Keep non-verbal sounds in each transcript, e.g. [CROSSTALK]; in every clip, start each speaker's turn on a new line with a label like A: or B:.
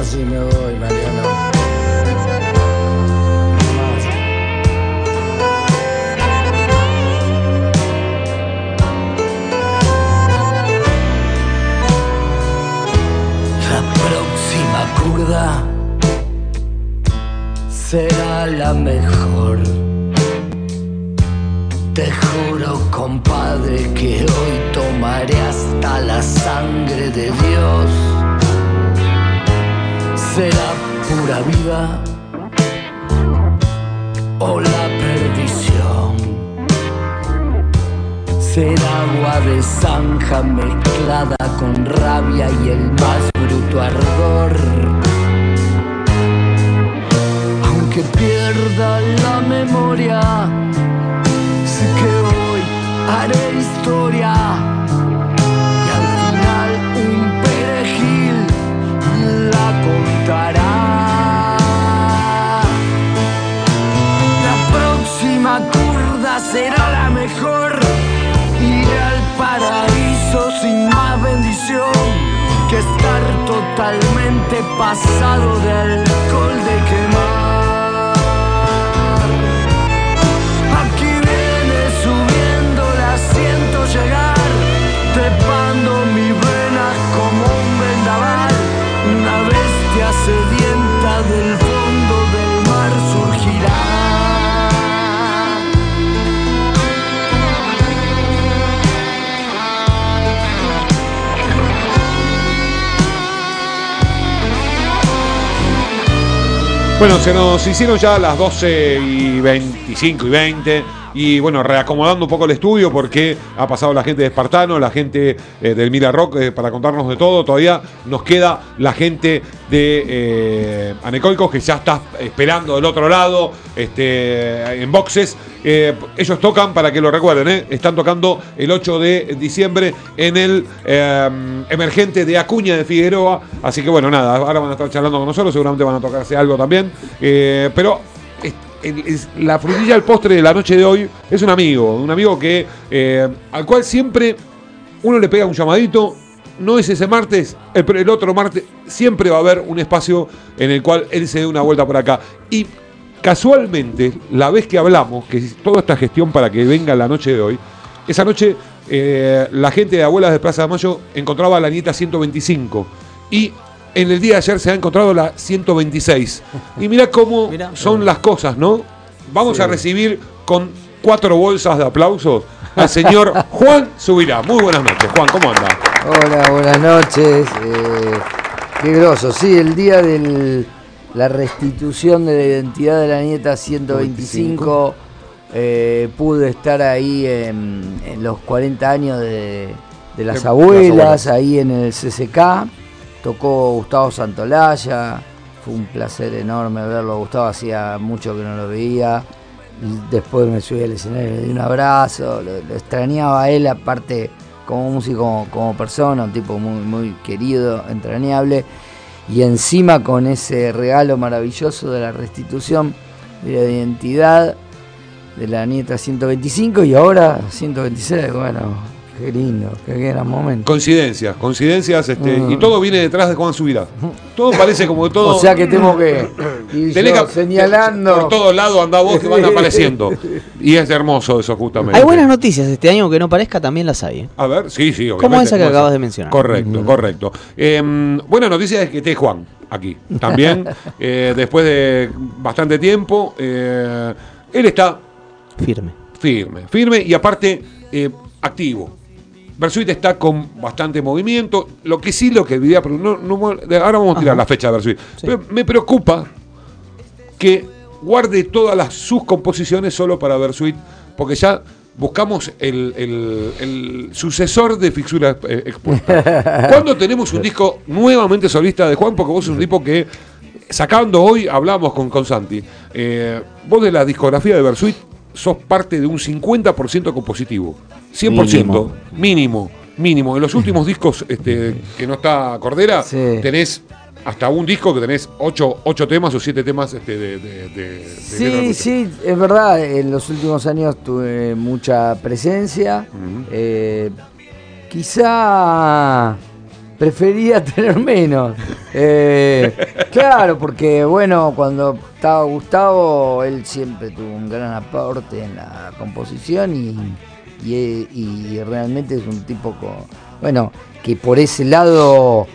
A: así me voy. La próxima curda será la mejor. Te juro, compadre, que hoy tomaré hasta la sangre de Dios. Será pura vida o la perdición. Será agua de zanja mezclada con rabia y el más bruto ardor. Aunque pierda la memoria, sé que hoy haré historia. Será la mejor. Iré al paraíso sin más bendición que estar totalmente pasado de alcohol de quemar. Aquí viene subiendo, la siento llegar, trepando
B: Bueno, se nos hicieron ya las 12 y 25 y 20. Y bueno, reacomodando un poco el estudio porque ha pasado la gente de Espartano, la gente eh, del Mira Rock eh, para contarnos de todo. Todavía nos queda la gente de eh, que ya está esperando del otro lado este, en boxes. Eh, ellos tocan, para que lo recuerden, están tocando el 8 de diciembre en el emergente de Acuña de Figueroa. Así que bueno, nada, ahora van a estar charlando con nosotros, seguramente van a tocarse algo también. Pero es- la frutilla al postre de la noche de hoy es un amigo, un amigo que eh, al cual siempre uno le pega un llamadito. No es ese martes, el, el otro martes siempre va a haber un espacio en el cual él se dé una vuelta por acá. Y casualmente, la vez que hablamos, que toda esta gestión para que venga la noche de hoy, esa noche eh, la gente de Abuelas de Plaza de Mayo encontraba la nieta 125 y en el día de ayer se ha encontrado la 126. Y mira cómo [LAUGHS]
C: Mirá.
B: son las cosas, ¿no? Vamos a recibir con cuatro bolsas de aplausos al señor [LAUGHS] Juan Subirá. Muy buenas noches, Juan, ¿cómo anda?
A: Hola, buenas noches. eh, qué groso. Sí, el día de la restitución de la identidad de la nieta 125, eh, pude estar ahí en, en los 40 años de, de las abuelas,
B: las abuelas.
A: ahí en el CCK. Tocó Gustavo Santolaya. Fue un placer enorme verlo. Gustavo hacía mucho que no lo veía. Después me subí al escenario, le di un abrazo, lo, lo extrañaba a él, aparte como músico, como, como persona, un tipo muy, muy querido, entrañable, y encima con ese regalo maravilloso de la restitución de la identidad de la nieta 125 y ahora 126, bueno, qué lindo, qué gran momento.
B: Coincidencias, coincidencias, este,
A: Mm.
B: y todo viene detrás de Juan Subirá. Todo parece como que todo.
A: O sea que tengo que [COUGHS] ir yo
B: que-
A: señalando.
B: Por todos lados anda vos que van [LAUGHS] apareciendo. Y es hermoso eso, justamente.
C: Hay buenas noticias este año, aunque no parezca, también las hay. ¿eh?
B: A ver, sí, sí, obviamente.
C: Como esa que acabas de mencionar.
B: Correcto, correcto. Eh, buena noticia es que esté Juan aquí también. [LAUGHS] eh, después de bastante tiempo, eh, él está
C: Firme.
B: firme, firme y aparte eh, activo. Versuit está con bastante movimiento. Lo que sí, lo que diría, pero no, no- ahora vamos a tirar la fecha de Versuit. Pero me preocupa que guarde todas las, sus composiciones solo para Versuit, porque ya buscamos el, el- el sucesor de Fixura eh, Expuesta. [LAUGHS] ¿Cuándo tenemos un disco nuevamente solista de Juan? Porque vos sos un tipo que, sacando hoy, hablamos con, con Santi. Eh, vos de la discografía de Versuit sos parte de un 50% compositivo. 100%, mínimo.
C: Mínimo.
B: mínimo, En los últimos discos este, que no está Cordera,
A: Sí.
B: tenés hasta un disco que tenés 8 temas o 7 temas este, de, de-
A: Sí, sí, es verdad. En los últimos años tuve mucha presencia. Eh, quizá prefería [LAUGHS] tener menos. Eh, claro, porque bueno, cuando estaba Gustavo, él siempre tuvo un gran aporte en la composición y, y- y realmente es un tipo con, bueno, que por ese lado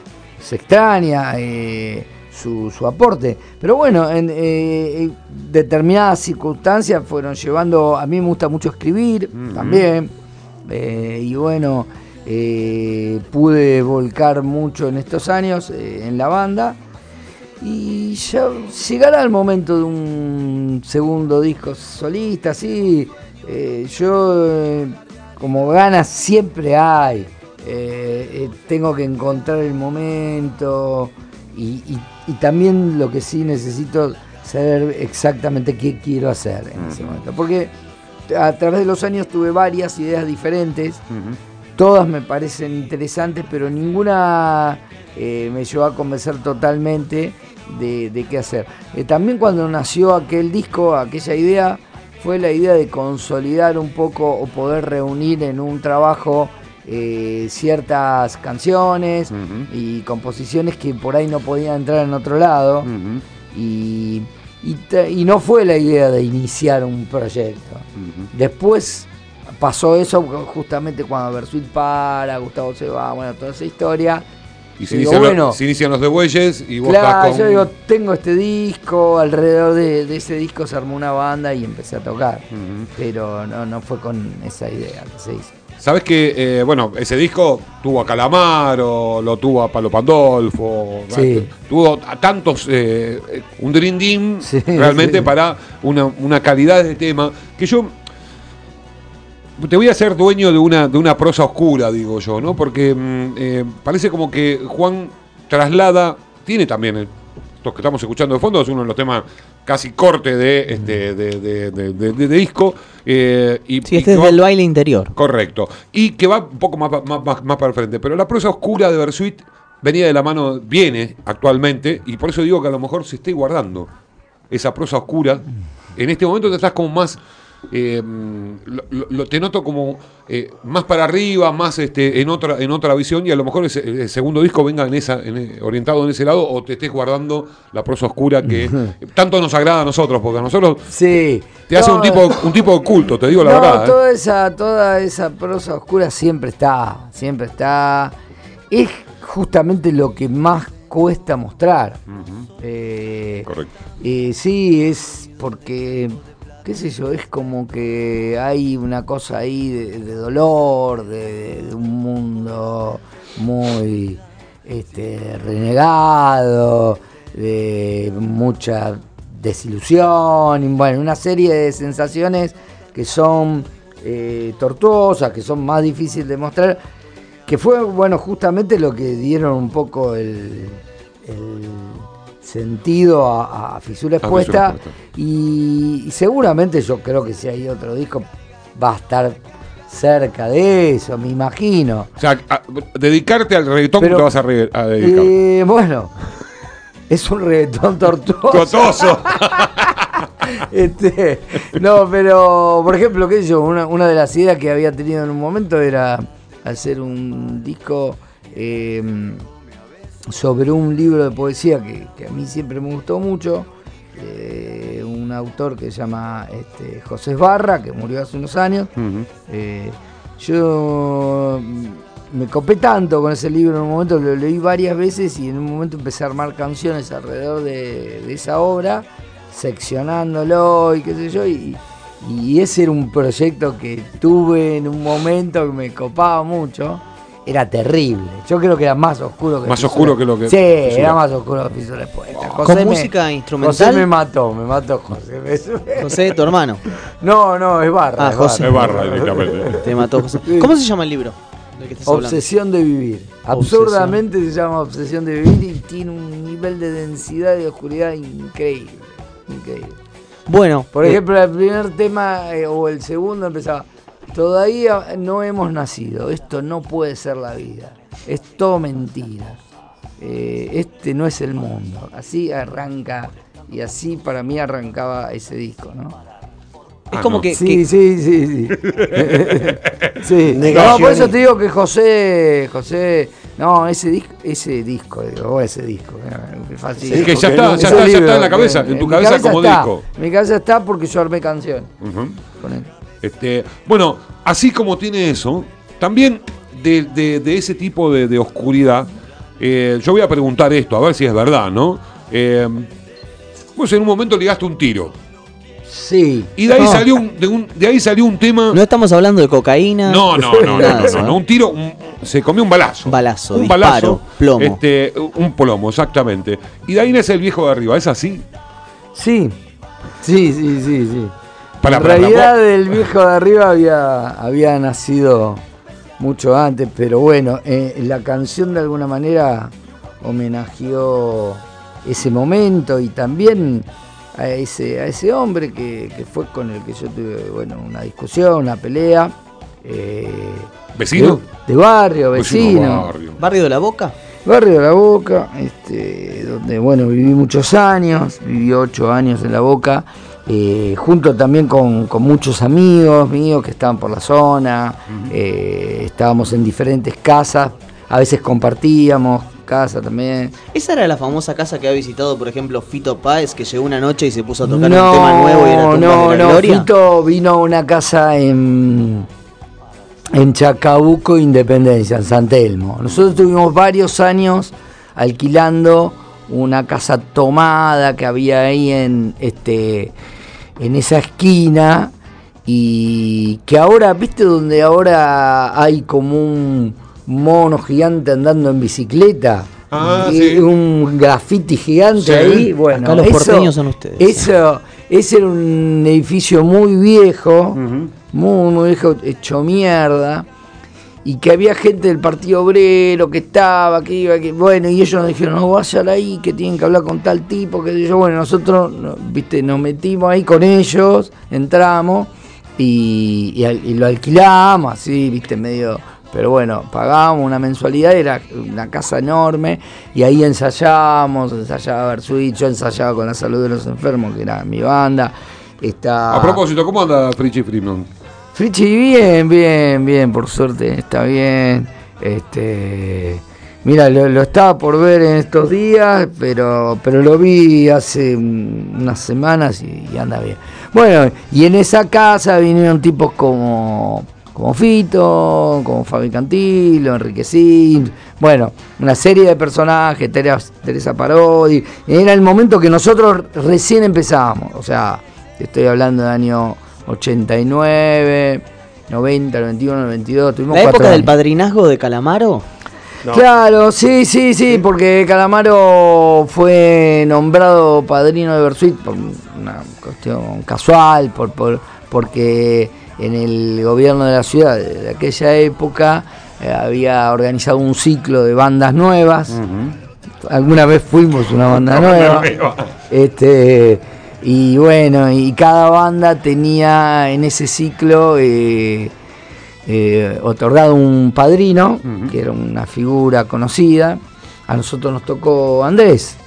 A: se extraña eh, su, su aporte. Pero bueno, en eh, en determinadas circunstancias fueron llevando, a mí me gusta mucho escribir también, eh, y bueno, eh, pude volcar mucho en estos años eh, en la banda. Y ya llegará el momento de un segundo disco solista, sí. Eh, yo, eh, como ganas siempre hay. eh, tengo que encontrar el momento y, y- y también lo que sí necesito saber exactamente qué quiero hacer en ese momento. Porque a través de los años tuve varias ideas diferentes. Todas me parecen interesantes, pero ninguna eh, me llevó a convencer totalmente de, de qué hacer. Eh, también cuando nació aquel disco, aquella idea, fue la idea de consolidar un poco o poder reunir en un trabajo eh, ciertas canciones y composiciones que por ahí no podían entrar en otro lado. Y, y no fue la idea de iniciar un proyecto. Después pasó eso justamente cuando Versuit para, Gustavo se va, bueno, toda esa historia.
B: Y se
A: Digo,
B: inician,
A: bueno,
B: los, se inician los de Bueyes y vos
A: Claro,
B: estás con...
A: yo digo, tengo este disco, alrededor de, de ese disco se armó una banda y empecé a tocar. Pero no, no fue con esa idea que se hizo.
B: Sabes que, eh, bueno, ese disco tuvo a Calamaro, lo tuvo a Palo Pandolfo,
A: Sí.
B: tuvo a tantos, eh, eh, un Dream Team
A: Sí,
B: realmente
A: sí.
B: para una, una calidad de tema que yo te voy a ser dueño de una, de una prosa oscura, digo yo, ¿no? Porque mm, eh, parece como que Juan traslada, tiene también, el- estos que estamos escuchando de fondo, es uno de los temas casi corte de, este, de, disco. eh, y,
C: Sí, este es
B: va-
C: del baile interior.
B: Correcto. Y que va un poco más, más, más- más para el frente. Pero la prosa oscura de Bersuit venía de la mano, viene actualmente, y por eso digo que a lo mejor se esté guardando esa prosa oscura. En este momento te estás como más. Eh, lo, te noto como eh, más para arriba, más este, en otra en otra visión, y a lo mejor ese- el, segundo disco venga en esa, en, e- orientado en ese lado, o te estés guardando la prosa oscura que [LAUGHS] tanto nos agrada a nosotros, porque a nosotros
A: Sí.
B: te hace un tipo, un tipo de culto, te digo la
A: no,
B: verdad. ¿eh?
A: Toda, esa, toda esa prosa oscura siempre está, siempre está. Es justamente lo que más cuesta mostrar. Eh,
B: Correcto.
A: eh, sí, es porque, qué sé yo, es como que hay una cosa ahí de, dolor, de, un mundo muy este, renegado, de mucha desilusión, y bueno, una serie de sensaciones que son eh, tortuosas, que son más difíciles de mostrar, que fue, bueno, justamente lo que dieron un poco el sentido a, a Fisura Expuesta, y, y seguramente yo creo que si hay otro disco va a estar cerca de eso, me imagino.
B: O sea, a- dedicarte al reggaetón
A: Pero-
B: te vas a, re- a dedicar.
A: Eh, bueno, [LAUGHS] es un reggaetón tortuoso.
B: Cotoso. [LAUGHS]
A: Este, no, pero por ejemplo, qué sé yo, una, una de las ideas que había tenido en un momento era hacer un disco eh, sobre un libro de poesía que, que a mí siempre me gustó mucho, eh, un autor que se llama este, José Barra, que murió hace unos años. Eh, yo me copé tanto con ese libro en un momento, lo leí varias veces y en un momento empecé a armar canciones alrededor de, de esa obra, seccionándolo y qué sé yo, y, y ese era un proyecto que tuve en un momento que me copaba mucho. Era terrible. Yo creo que era más oscuro que
B: Más oscuro que lo que-
A: Sí, era más oscuro que Fisura Expuesta.
C: ¿Con
A: José me-
C: música instrumental?
A: José me mató, me mató José. Me-
C: José, tu hermano.
A: No, no, es barra.
C: Ah,
A: es
C: José.
B: Es barra directamente.
C: Te mató José. ¿Cómo se llama el libro del que estás hablando?
A: Obsesión de vivir. Absurdamente se llama Obsesión de vivir y tiene un nivel de densidad y de oscuridad increíble. Increíble.
C: Bueno,
A: Por
C: eh,
A: ejemplo, el primer tema eh, o el segundo empezaba. Todavía no hemos nacido. Esto no puede ser la vida. Es todo mentira. Eh, este no es el mundo. Así arranca y así para mí arrancaba ese disco, ¿no?
C: es
B: Ah,
C: como
B: no.
C: que,
A: Sí,
C: que-
A: sí, sí, sí. [LAUGHS] sí. No, por eso te digo que José, José No, ese disco, ese disco, digo, o ese disco. eh, fácil.
B: Es que ya está, ya está, ya está en la cabeza,
A: eh,
B: en tu cabeza como
A: está,
B: disco.
A: Mi cabeza está porque yo armé canciones
B: Ujú.
A: con él.
B: Este, bueno, así como tiene eso, también de, de- de ese tipo de, de oscuridad, eh, yo voy a preguntar esto, a ver si es verdad, ¿no? Eh, vos en un momento ligaste un tiro.
A: Sí.
B: Y de ahí
C: No.
B: salió un, de, un- de ahí salió un tema.
C: No estamos hablando de cocaína.
B: No, no, no, no,
C: nada
B: no, no, no, un tiro, un- se comió un balazo.
C: Balazo,
B: un
C: disparo,
B: balazo,
C: plomo.
B: Este, un plomo, exactamente. Y de ahí nace el viejo de arriba, ¿es así?
A: Sí. Sí, sí, sí, sí.
B: Para-
A: en
B: para-
A: realidad el viejo de arriba había, había nacido mucho antes, pero bueno, eh, la canción de alguna manera homenajeó ese momento y también a ese, a ese hombre que, que fue con el que yo tuve bueno, una discusión, una pelea. eh,
B: ¿Vecino?
A: De, de barrio,
B: Vecino
A: vecino.
B: barrio.
C: ¿Barrio de la Boca?
A: Barrio de la Boca, este, donde bueno, viví muchos años, viví ocho años en la Boca, eh, junto también con, con muchos amigos míos que estaban por la zona, eh, estábamos en diferentes casas, a veces compartíamos casa también.
C: ¿Esa era la famosa casa que ha visitado, por ejemplo, Fito Páez, que llegó una noche y se puso a tocar un tema nuevo y era
A: no,
C: de la
A: no,
C: Gloria?
A: Fito vino a una casa en, en Chacabuco, Independencia, en San Telmo. Nosotros tuvimos varios años alquilando una casa tomada que había ahí en, este, en esa esquina y que ahora, ¿viste donde ahora hay como un mono gigante andando en bicicleta?
B: Ah,
A: Y
B: sí.
A: Un graffiti gigante
B: Sí.
A: ahí, bueno,
C: Acá los
A: eso-
C: porteños son ustedes.
A: Eso, ese era un edificio muy viejo, muy, muy viejo, hecho mierda, y que había gente del Partido Obrero que estaba, que iba, que bueno, y ellos nos dijeron, no vayan ahí, que tienen que hablar con tal tipo, que yo, bueno, nosotros, no, viste, nos metimos ahí con ellos, entramos y, y lo alquilamos, así, viste, medio... Pero bueno, pagábamos una mensualidad, era una casa enorme, y ahí ensayábamos, ensayaba Bersuit, yo ensayaba con la salud de los enfermos, que era mi banda. Está...
B: A propósito, ¿cómo anda Frichi Freeman?
A: Frichi, bien, bien, bien, por suerte está bien. Este, mira, lo, estaba por ver en estos días, pero, pero lo vi hace unas semanas y, anda bien. Bueno, y en esa casa vinieron tipos como, como Fito, como Fabi Cantilo, Enrique bueno, una serie de personajes, Teresa Parodi. Era el momento que nosotros recién empezábamos, o sea, estoy hablando de año 89, 90, 91, 92, tuvimos
C: ¿La época del
A: años.
C: padrinazgo de Calamaro?
D: No.
A: Claro, sí, sí, sí, porque Calamaro fue nombrado padrino de Bersuit por una cuestión casual, por, por, porque en el gobierno de la ciudad de, de aquella época eh, había organizado un ciclo de bandas nuevas. Alguna vez fuimos una banda nueva. Este, y bueno, y cada banda tenía en ese ciclo eh, eh, otorgado un padrino, que era una figura conocida. A nosotros nos tocó Andrés.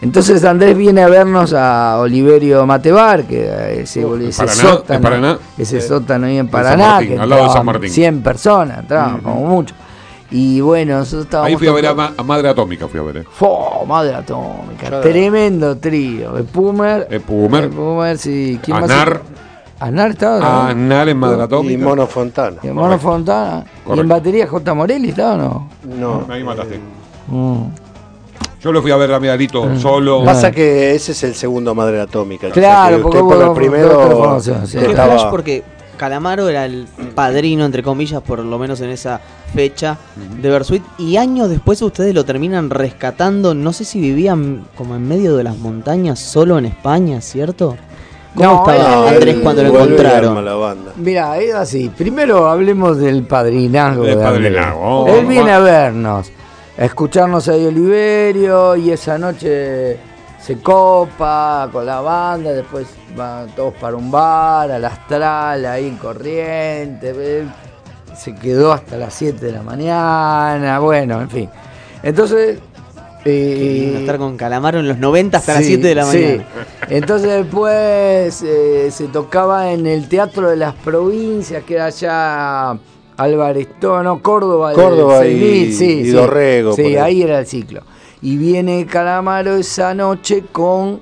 A: Entonces Andrés viene a vernos a Oliverio Matebar, que ese,
B: en
A: ese
B: Paraná,
A: sótano, ese sótano ahí en Paraná,
B: Martín,
A: que
B: al lado de San Martín.
A: 100 personas, como mucho. Y bueno, nosotros estábamos
B: Ahí fui a ver a, Ma- a Madre Atómica, fui a ver. eh.
A: Fo, madre atómica, tremendo trío. El Pumer.
B: El Pumer.
A: El Pumer, sí. ¿Quién más?
B: Aznar.
A: Aznar estaba. ¿no?
B: Aznar en Madre
D: Y
B: Atómica.
D: Mono Fontana.
A: Y el Mono Fontana. ¿Y en batería J. Morelli estaba o no?
D: No.
B: Ahí mataste.
A: Mm.
B: Yo lo fui a ver a Medalito solo.
D: Pasa que ese es el segundo Madre Atómica.
A: Claro,
D: O sea que
A: porque
D: usted por
A: hubo
D: el primero
A: sí.
D: Estaba-
C: porque Calamaro era el padrino, entre comillas, por lo menos en esa fecha de Bersuit. Y años después ustedes lo terminan rescatando. No sé si vivían como en medio de las montañas, solo en España, ¿cierto? ¿Cómo
A: No,
C: estaba
A: él-
C: Andrés
A: él
C: cuando lo encontraron?
A: Mira, es así. Primero hablemos del padrinazgo.
B: Del
A: de
B: padrinazgo.
A: Él viene a vernos, a escucharnos ahí Oliverio y esa noche se copa con la banda, después van todos para un bar, al astral, ahí en corriente. Se quedó hasta las 7 de la mañana, bueno, en fin. Entonces...
C: Lindo
A: eh,
C: estar con Calamaro en los 90 hasta las
A: Sí,
C: 7 de la
A: sí.
C: mañana.
A: Entonces después eh, se tocaba en el Teatro de las Provincias, que era allá Álvarez Tono, Córdoba,
D: Córdoba
A: 6000,
D: y-
A: sí,
D: y
A: sí.
D: Dorrego,
A: Sí,
D: ahí
A: era el ciclo. Y viene Calamaro esa noche con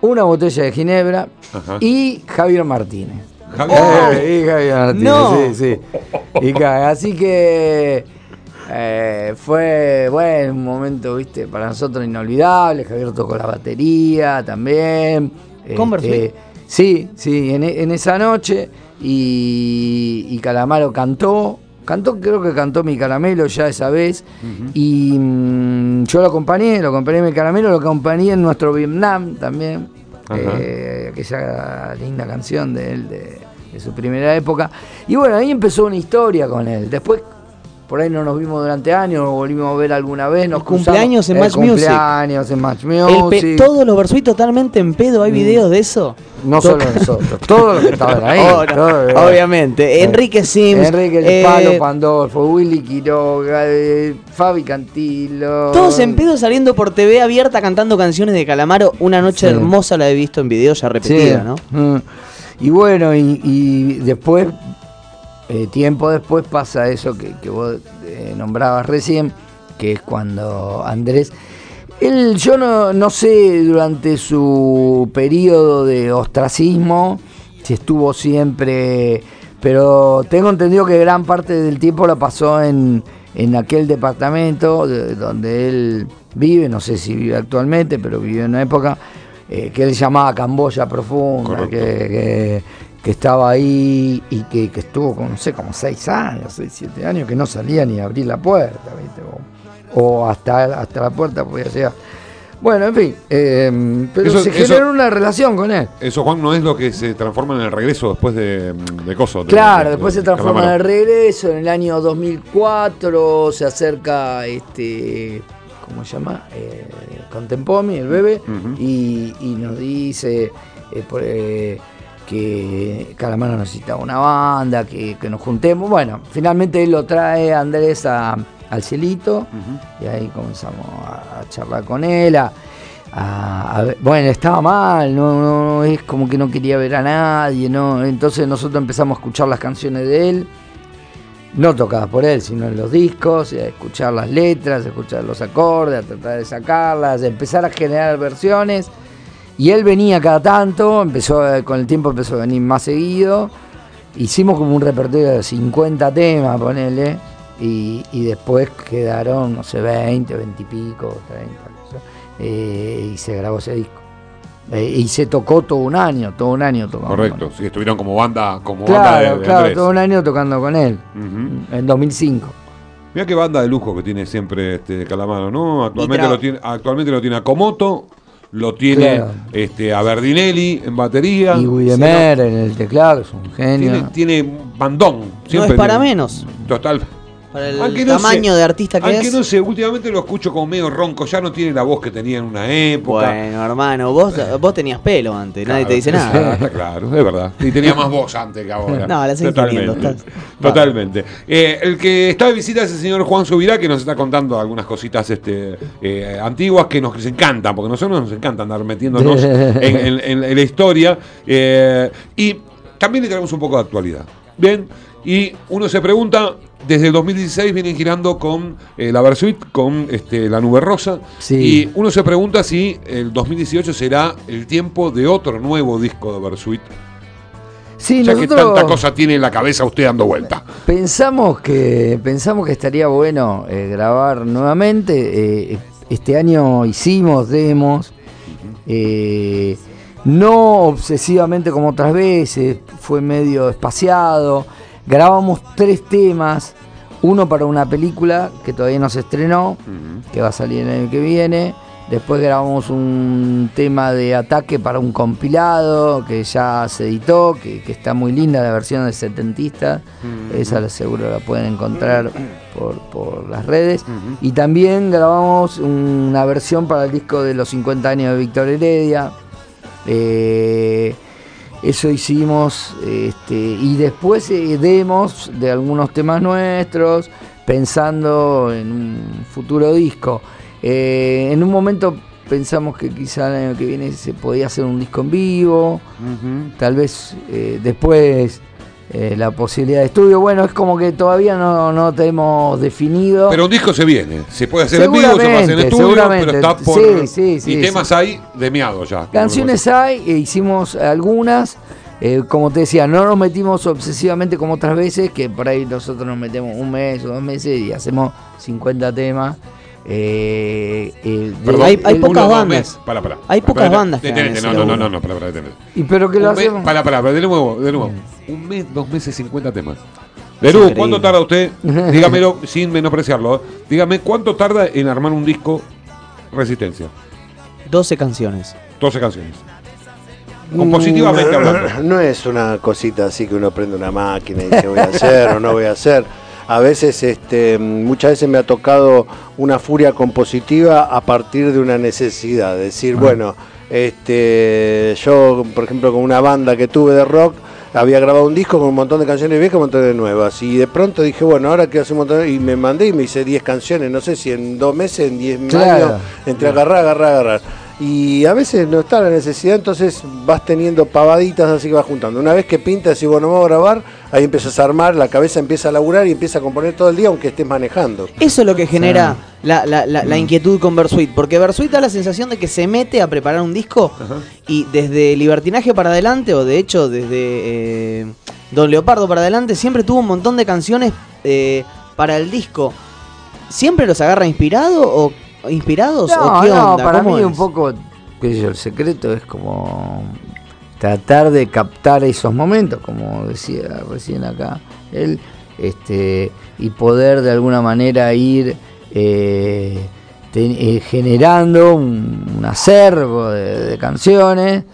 A: una botella de Ginebra
B: Ajá.
A: y Javier Martínez.
B: Javier Martínez.
A: y Javier Martínez,
C: No.
A: sí, sí. Y así que eh, fue, bueno, un momento, viste, para nosotros inolvidable. Javier tocó la batería también.
C: ¿Con
A: Este,
C: Bersuit?
A: Sí, sí, en, en esa noche. Y, y Calamaro cantó. Cantó, creo que cantó Mi Caramelo ya esa vez. Y mm, yo lo acompañé, lo acompañé en Mi Caramelo, lo acompañé en nuestro Vietnam también. Eh, aquella linda canción de él, de, de su primera época. Y bueno, ahí empezó una historia con él. Después, por ahí no nos vimos durante años, nos volvimos a ver alguna vez. Nos
C: cumpleaños
A: cruzamos-
C: en Match Music.
A: cumpleaños en Match Music.
C: todos los Versuit totalmente en pedo, ¿hay videos de eso?
A: No solo nosotros, [LAUGHS] todos los que estaban ahí.
C: Oh, no,
A: todos, eh.
C: obviamente. Enrique Sims.
A: Enrique
C: eh,
A: Palo Pandolfo, Willy Quiroga, eh, Fabi Cantilo.
C: Todos en pedo saliendo por TV abierta cantando canciones de Calamaro. Una noche
A: Sí.
C: hermosa la he visto en video ya repetida,
A: Sí.
C: ¿no?
A: Mm. Y bueno, y, y después, eh, tiempo después pasa eso que, que vos eh, nombrabas recién, que es cuando Andrés... Él, yo no, no sé durante su periodo de ostracismo si estuvo siempre, pero tengo entendido que gran parte del tiempo la pasó en, en aquel departamento de- donde él vive, no sé si vive actualmente, pero vivió en una época eh, que él llamaba Camboya Profunda, que- que estaba ahí y que, que estuvo con, no sé, como seis años, seis, siete años, que no salía ni a abrir la puerta, ¿viste? O, o hasta, hasta la puerta podía llegar. Bueno, en fin, eh, pero
B: Eso-
A: se
B: eso-
A: generó una relación con él.
B: Eso, Juan, no es lo que se transforma en el regreso después de, de Coso.
A: Claro,
B: de-
A: después
B: de
A: se transforma en el regreso. En el año 2004 se acerca este. ¿Cómo se llama? Eh, Contempomi, el bebé, y, y nos dice eh, por- eh, que Calamaro necesitaba una banda, que, que nos juntemos. Bueno, finalmente él lo trae Andrés a- al cielito, y ahí comenzamos a, a charlar con él. a- a- a bueno, estaba mal, no, no, es como que no quería ver a nadie, ¿no? Entonces nosotros empezamos a escuchar las canciones de él, no tocadas por él, sino en los discos, a escuchar las letras, a escuchar los acordes, a tratar de sacarlas, a empezar a generar versiones. Y él venía cada tanto, empezó eh, con el tiempo empezó a venir más seguido. Hicimos como un repertorio de 50 temas, ponele, y, y después quedaron, no sé, 20, 20 y pico, 30, no sé, eh, y se grabó ese disco. Eh, y se tocó todo un año, todo un año tocando. con
B: Correcto,
A: él.
B: sí, estuvieron como banda, como banda
A: Claro,
B: de, de
A: claro,
B: Andrés.
A: todo un año tocando con él, en 2005.
B: Mira qué banda de lujo que tiene siempre este Calamaro, ¿no? Actualmente lo tiene, actualmente lo tiene lo tiene
A: Claro.
B: este, a Verdinelli en batería.
A: Y Guidemer en el teclado, es un genio.
B: Tiene, tiene bandón.
C: No
B: siempre
C: es para
B: tiene-
C: menos.
B: Total.
C: Para el
B: Aunque no
C: tamaño
B: sé-
C: de artista que
B: Aunque
C: es.
B: no sé, últimamente lo escucho como medio ronco, ya no tiene la voz que tenía en una época.
C: Bueno, hermano, vos, vos tenías pelo antes, nadie te dice nada. [LAUGHS]
B: Está claro, es verdad. Y tenía más voz antes que ahora.
C: No, la seguís
B: Totalmente.
C: teniendo, estás-
B: Totalmente. Eh, el que está de visita es el señor Juan Subirá, que nos está contando algunas cositas este, eh, antiguas que nos encantan, porque a nosotros nos encanta andar metiéndonos [LAUGHS] en, en- en- en la historia. eh, y también le traemos un poco de actualidad. Bien, y uno se pregunta. Desde el 2016 vienen girando con eh, la Versuit, con este, la Nube Rosa.
A: Sí.
B: Y uno se pregunta si el 2018 será el tiempo de otro nuevo disco de Versuit.
A: Sí,
B: Ya que
A: nosotros
B: tanta cosa tiene en la cabeza usted dando vuelta.
A: pensamos que pensamos que estaría bueno eh, grabar nuevamente. eh, este año hicimos demos, eh, no obsesivamente como otras veces, fue medio espaciado. Grabamos tres temas, uno para una película que todavía no se estrenó, que va a salir el año que viene. Después grabamos un tema de ataque para un compilado que ya se editó, que, que está muy linda la versión de setentista. Esa seguro la pueden encontrar por, por las redes. Y también grabamos una versión para el disco de los 50 años de Víctor Heredia. Eh, eso hicimos este, y después eh, demos de algunos temas nuestros pensando en un futuro disco. Eh, en un momento pensamos que quizá el año que viene se podía hacer un disco en vivo, tal vez eh, después eh, la posibilidad de estudio. Bueno, es como que todavía no, no tenemos definido.
B: Pero un disco se viene. Se puede hacer en vivo, se puede hacer en
A: Seguramente,
B: estudio, pero está por.
A: Sí, sí, sí,
B: y temas hay de miado ya.
A: Canciones hay, e hicimos algunas. eh, como te decía, no nos metimos obsesivamente como otras veces, que por ahí nosotros nos metemos un mes o dos meses y hacemos 50 temas. Eh, eh, de-
C: Perdón, hay- pocas
B: Uno,
C: bandas.
B: meses. Para, para.
C: Hay
B: Para,
C: pocas
B: para,
C: bandas
B: detenete, No, no, no, no, no, para, para, detenete.
A: y pero que lo hacemos.
B: Para, para, de nuevo, de nuevo. Un mes, dos meses, 50 temas. Perú,
C: increíble.
B: ¿cuánto tarda usted? [LAUGHS] Dígamelo sin menospreciarlo. ¿eh? Dígame, ¿cuánto tarda en armar un disco Resistencia?
C: 12 canciones.
B: 12 canciones. Compositivamente
D: Mm,
B: hablando.
D: No es una cosita así que uno prende una máquina y dice voy a hacer o no voy a hacer. A veces, este, muchas veces me ha tocado una furia compositiva a partir de una necesidad. Decir, bueno, este, yo, por ejemplo, con una banda que tuve de rock, había grabado un disco con un montón de canciones viejas y un montón de nuevas. Y de pronto dije, bueno, ahora quiero hacer un montón de... Y me mandé y me hice 10 canciones, no sé si en dos meses, en 10
A: Claro.
D: años, entre agarrar, agarrar, agarrar. Y a veces no está la necesidad, entonces vas teniendo pavaditas así que vas juntando. Una vez que pintas y bueno, vamos a grabar, ahí empiezas a armar, la cabeza empieza a laburar y empieza a componer todo el día aunque estés manejando.
C: Eso es lo que genera la, la- la- la inquietud con Versuit, porque Versuit da la sensación de que se mete a preparar un disco y desde Libertinaje para adelante, o de hecho desde eh, Don Leopardo para adelante, siempre tuvo un montón de canciones eh, para el disco. ¿Siempre los agarra inspirado o inspirados o
A: No,
C: qué
A: no,
C: onda?
A: para
C: ¿Cómo
A: mí
C: es?
A: un poco, qué sé yo, el secreto es como tratar de captar esos momentos, como decía recién acá él, este, y poder de alguna manera ir eh, eh, generando un, un acervo de, de canciones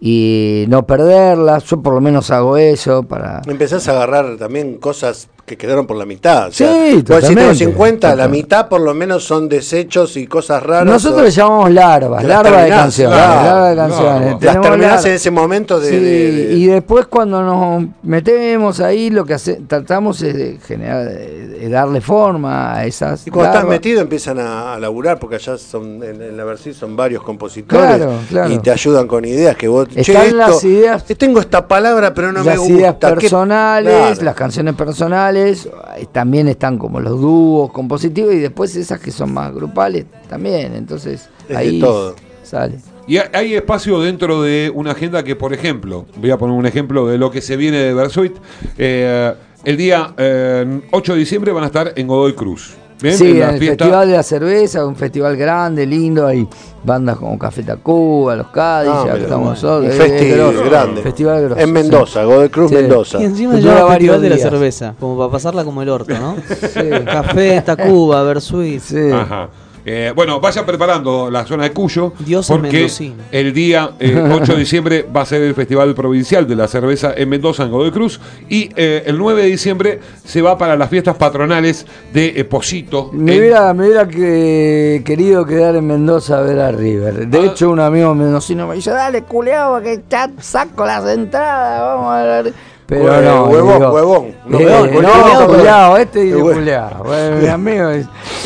A: y no perderlas. Yo por lo menos hago eso para
D: Empezás a agarrar también cosas que quedaron por la mitad. O sea,
A: Sí,
D: tengo
A: totalmente.
D: 50, la mitad por lo menos son desechos y cosas raras.
A: Nosotros
D: o-
A: le llamamos larvas,
D: las
A: larvas de canciones,
D: claro,
A: de canciones.
B: Las
D: terminás en ese momento de-
A: Sí,
D: de- de-
A: y después cuando nos metemos ahí, lo que hace- tratamos es de generar, de, darle forma a esas.
D: Y cuando estás metido empiezan a, a laburar, porque allá son en, en la versión son varios compositores
A: Claro, claro.
D: y te ayudan con ideas que vos...
A: Están las ideas-
D: Tengo esta palabra, pero no me
A: las
D: gusta.
A: ideas
D: ¿qué-
A: personales, las canciones personales, eh, también están como los dúos compositivos y después esas que son más grupales también. Entonces
D: Es de
A: ahí
D: todo.
A: sale.
B: Y hay- hay espacio dentro de una agenda que, por ejemplo, voy a poner un ejemplo de lo que se viene de Versuit. eh, el día eh, 8 de diciembre van a estar en Godoy Cruz. ¿Bien?
A: Sí, en,
B: la
A: el
B: fiesta-
A: Festival de la Cerveza, un festival grande, lindo, hay bandas como Café Tacuba, Los Cádiz,
D: Ah,
A: estamos nosotros.
D: Un
A: es-
D: festi
A: es grosso,
D: grande.
A: Festival grosso,
D: en Mendoza, Godoy Cruz,
A: Sí.
D: Mendoza.
C: Y encima llama
A: dura
C: Festival de la cerveza, como para pasarla como el orto, ¿no? [LAUGHS]
A: Sí.
C: Café, Tacuba, Versuit.
A: Sí.
B: Ajá. Eh, bueno, vaya preparando la zona de Cuyo.
C: Dios
B: porque
C: mendocino.
B: el día eh, [LAUGHS] 8 de diciembre va a ser el Festival Provincial de la Cerveza en Mendoza, en Godoy Cruz. Y eh, el 9 de diciembre se va para las fiestas patronales de eh, Posito.
A: Me
B: en-
A: hubiera, me hubiera que- querido quedar en Mendoza a ver a River. De
B: Ah.
A: hecho, un amigo mendocino me dice, dale, culeado, que ya saco las entradas, vamos a ver. Pero
D: Hue-
A: no,
D: huevón,
A: digo,
D: huevón. No,
A: eh,
D: huevón,
A: no,
D: culeado,
A: este dice culeado. Bueno, mi amigo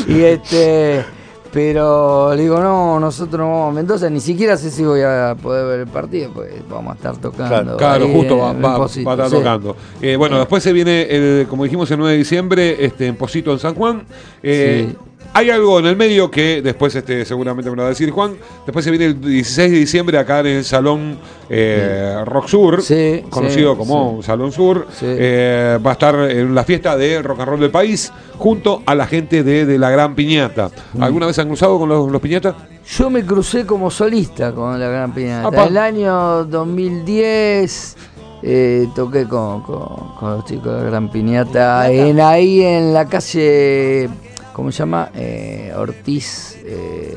A: Y este... Pero le digo, no, nosotros no vamos a Mendoza, ni siquiera sé si voy a poder ver el partido, pues vamos a estar tocando.
B: Claro, justo va,
A: en
B: va-
A: Posito,
B: va a estar
A: sí.
B: tocando. Eh, bueno, después se viene, el, como dijimos, el 9 de diciembre este, en Posito, en San Juan. Eh,
A: Sí.
B: Hay algo en el medio que después este, seguramente me lo va a decir Juan. Después se viene el 16 de diciembre acá en el Salón eh, Rock Sur,
A: Sí,
B: conocido
A: sí,
B: como Salón Sur. Eh, va a estar en la fiesta de rock and roll del país junto a la gente de, de La Gran Piñata.
A: Mm.
B: ¿Alguna vez han cruzado con los, los piñatas?
A: Yo me crucé como solista con la Gran Piñata.
B: Apa.
A: En el año 2010 eh, toqué con, con- con los chicos de la Gran Piñata. En, ahí en la calle, ¿cómo se llama? Eh, Ortiz. Eh,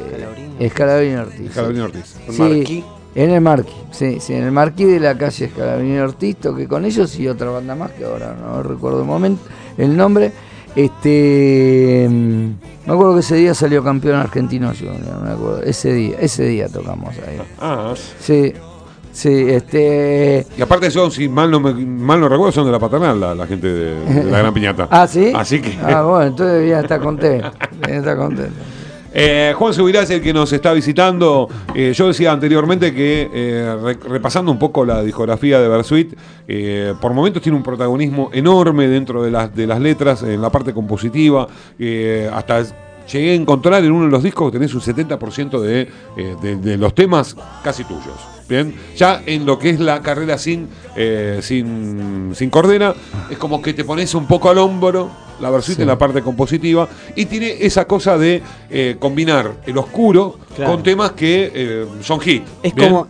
C: Escalabrini.
A: Escalabrini Ortiz.
B: Ortiz.
A: Sí,
D: marquí.
A: en el Marquí, sí, sí, en el Marquí de la calle Escalabrini Ortiz, toqué con ellos y otra banda más que ahora no recuerdo el momento, el nombre. Este, mm, me acuerdo que ese día salió campeón argentino junior, me acuerdo, ese día, ese día tocamos ahí.
B: Ah,
A: Sí, sí, este,
B: Y aparte son, si mal no, me, mal no recuerdo, son de la paternal la, la gente de, de la Gran Piñata. [LAUGHS]
A: ah, sí.
B: Así que...
A: Ah, bueno, entonces debía estar contento, estar contento.
B: Eh, Juan Subirá es el que nos está visitando. Eh, yo decía anteriormente que, eh, re- repasando un poco la discografía de Bersuit, eh, por momentos tiene un protagonismo enorme dentro de las, de las letras, en la parte compositiva. eh, hasta llegué a encontrar en uno de los discos que tenés un 70% de, eh, de- de los temas casi tuyos. Bien, ya en lo que es la carrera sin, eh, sin, sin Cordera, es como que te pones un poco al hombro la Bersuit
A: Sí.
B: en la parte compositiva y tiene esa cosa de eh, combinar el oscuro
C: Claro.
B: con temas que eh, son hit.
C: Es
B: ¿bien?
C: como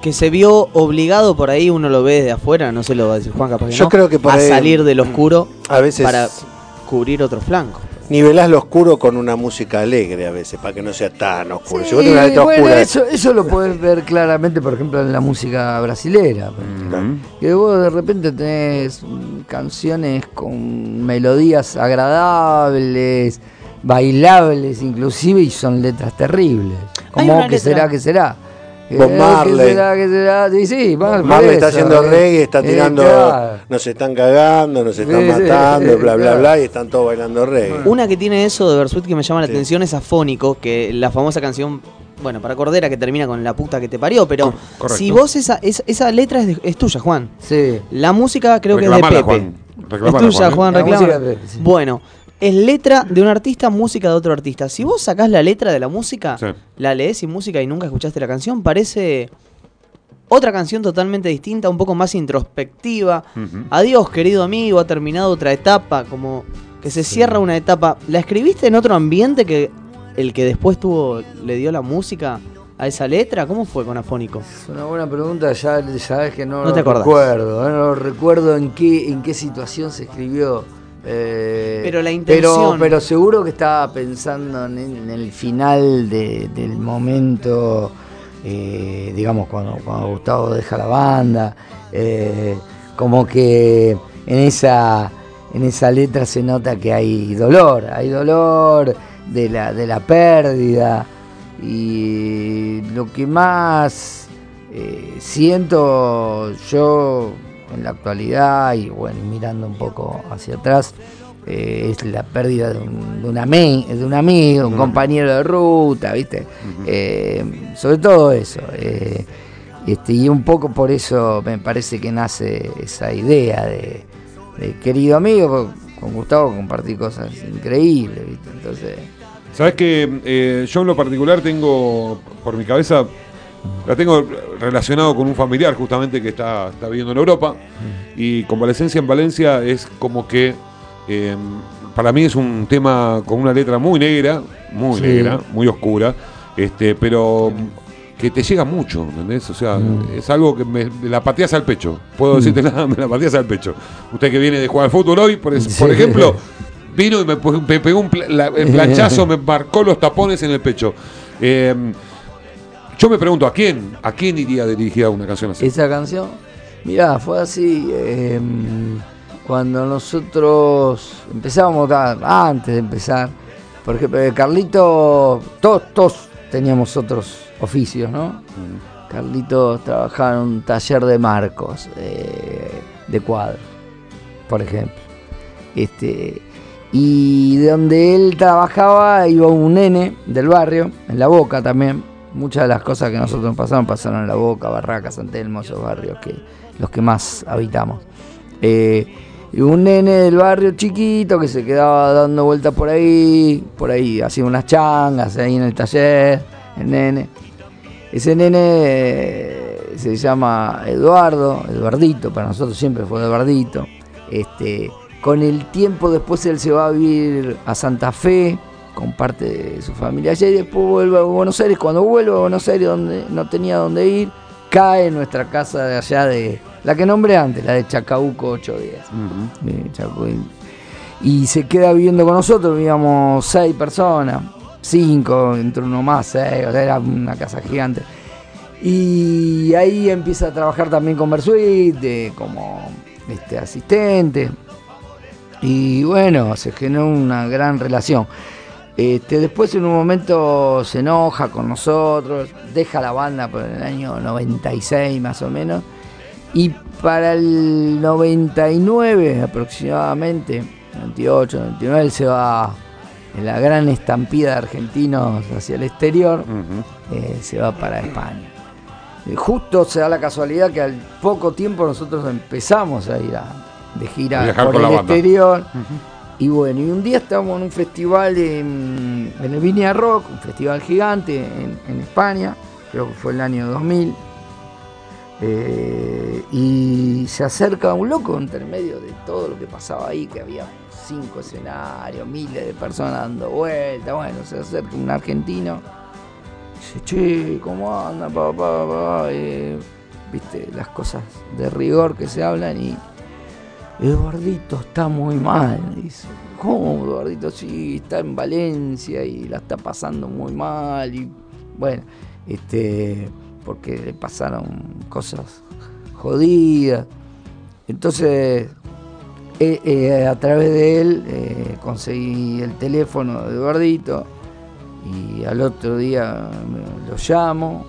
C: que se vio obligado por ahí, uno lo ve desde afuera, no se lo va a decir Juan capaz que
D: Yo
C: no,
D: creo que por
C: a
D: ahí-
C: salir del oscuro
D: A veces
C: para cubrir otro flanco.
D: Nivelás lo oscuro con una música alegre a veces, para que no sea tan oscuro.
A: Sí,
D: si vos tenés una letra
A: bueno,
D: oscura,
A: eso, eso lo podés ver claramente, por ejemplo, en la música brasilera. Que vos de repente tenés canciones con melodías agradables, bailables inclusive, y son letras terribles. Como que
C: letra-
A: será, que será.
D: Bob
A: Eh,
D: Marley.
A: ¿Qué será, qué será? Sí, sí, Bob Marley,
D: Marley está haciendo
A: eh.
D: reggae, está
A: Eh,
D: tirando,
A: claro.
D: nos están cagando, nos están matando,
A: sí,
D: bla, bla,
A: claro.
D: bla, y están todos bailando reggae.
C: Una que tiene eso de Bersuit que me llama la
D: Sí.
C: atención es Afónico, que la famosa canción, bueno, para Cordera que termina con la puta que te parió, pero
B: Correcto.
C: si vos esa, esa, esa letra es, de- es tuya, Juan.
A: Sí.
C: La música creo que es de Pepe.
B: Juan.
C: Es
B: Reclamala,
C: tuya,
B: ¿eh?
C: Juan,
A: La
C: reclama. Bueno, es letra de un artista, música de otro artista. Si vos sacás la letra de la música,
B: Sí.
C: la lees sin música y nunca escuchaste la canción, parece otra canción totalmente distinta, un poco más introspectiva. Adiós, querido amigo, ha terminado otra etapa, como que se cierra una etapa. ¿La escribiste en otro ambiente que el que después tuvo, le dio la música a esa letra? ¿Cómo fue con Afónico?
A: Es una buena pregunta, ya sabes que no,
C: No te
A: lo
C: acordás.
A: recuerdo, no lo recuerdo en qué, en qué situación se escribió. Eh,
C: Pero la intención.
A: Pero, pero seguro que estaba pensando en, en el final de- del momento, eh, digamos, cuando, cuando Gustavo deja la banda, eh, como que en esa, en esa letra se nota que hay dolor, hay dolor de la, de la pérdida. Y lo que más siento yo en la actualidad y bueno, mirando un poco hacia atrás, eh, es la pérdida de un, de un, ami- de un amigo, un compañero de ruta, ¿viste? Eh, sobre todo eso. eh, este, y un poco por eso me parece que nace esa idea de, de querido amigo, porque con Gustavo compartí cosas increíbles, ¿viste? Entonces...
B: Sabes que yo en lo particular tengo, por mi cabeza, la tengo relacionado con un familiar justamente que está, está viviendo en Europa. Y Convalecencia en Valencia es como que, eh, para mí es un tema con una letra muy negra, muy
A: Sí.
B: negra, muy oscura, este, pero que te llega mucho, ¿entendés? O sea, es algo que me me la pateas al pecho. Puedo decirte [LAUGHS] nada, me la pateas al pecho. Usted que viene de jugar al fútbol hoy, por, es- por
A: Sí.
B: ejemplo, [LAUGHS] vino y me, pegó un pla- la- el planchazo, [LAUGHS] me marcó los tapones en el pecho. Eh, yo me pregunto, ¿a quién? ¿A quién iría dirigida una canción así?
A: Esa canción, mirá, fue así. eh, cuando nosotros empezábamos, antes de empezar, por ejemplo, eh, Carlito, todos, todos teníamos otros oficios, ¿no? Carlito trabajaba en un taller de marcos, eh, de cuadros, por ejemplo. Este, y de donde él trabajaba iba un nene del barrio, en la boca también. Muchas de las cosas que nosotros pasamos pasaron en la boca, Barraca, San Telmo, esos barrios que los que más habitamos. Eh, y un nene del barrio chiquito que se quedaba dando vueltas por ahí, por ahí hacía unas changas ahí en el taller, el nene. Ese nene eh, se llama Eduardo, Eduardito, para nosotros siempre fue Eduardito. Este, con el tiempo después él se va a vivir a Santa Fe con parte de su familia allá y después vuelve a Buenos Aires. Cuando vuelve a Buenos Aires donde no tenía dónde ir, cae en nuestra casa de allá de la que nombré antes, la de Chacabuco 810.
B: Ujú.
A: de Chaco, y, se queda viviendo con nosotros, vivíamos seis personas, cinco, entre uno más, seis, o sea, era una casa gigante. Y ahí empieza a trabajar también con Versuit, de, como este, asistente. Y bueno, se generó una gran relación. Este, después en un momento se enoja con nosotros, deja la banda por el año 96 más o menos. Y para el 99 aproximadamente, 98, 99, él se va en la gran estampida de argentinos hacia el exterior, eh, se va para España. Eh, justo se da la casualidad que al poco tiempo nosotros empezamos a ir a, de gira por el exterior. Y bueno, y un día estábamos en un festival en, en el Viña Rock, un festival gigante en, en España, creo que fue el año 2000. eh, y se acerca un loco entre medio de todo lo que pasaba ahí, que había cinco escenarios, miles de personas dando vueltas. Bueno, se acerca un argentino. Dice, che, ¿cómo anda, papá? papá? Eh, Viste, las cosas de rigor que se hablan y. Eduardito está muy mal, dice. ¿Cómo, Eduardito? Sí, está en Valencia y la está pasando muy mal. Y bueno, este, porque le pasaron cosas jodidas. Entonces, eh, eh, a través de él eh, conseguí el teléfono de Eduardito y al otro día lo llamo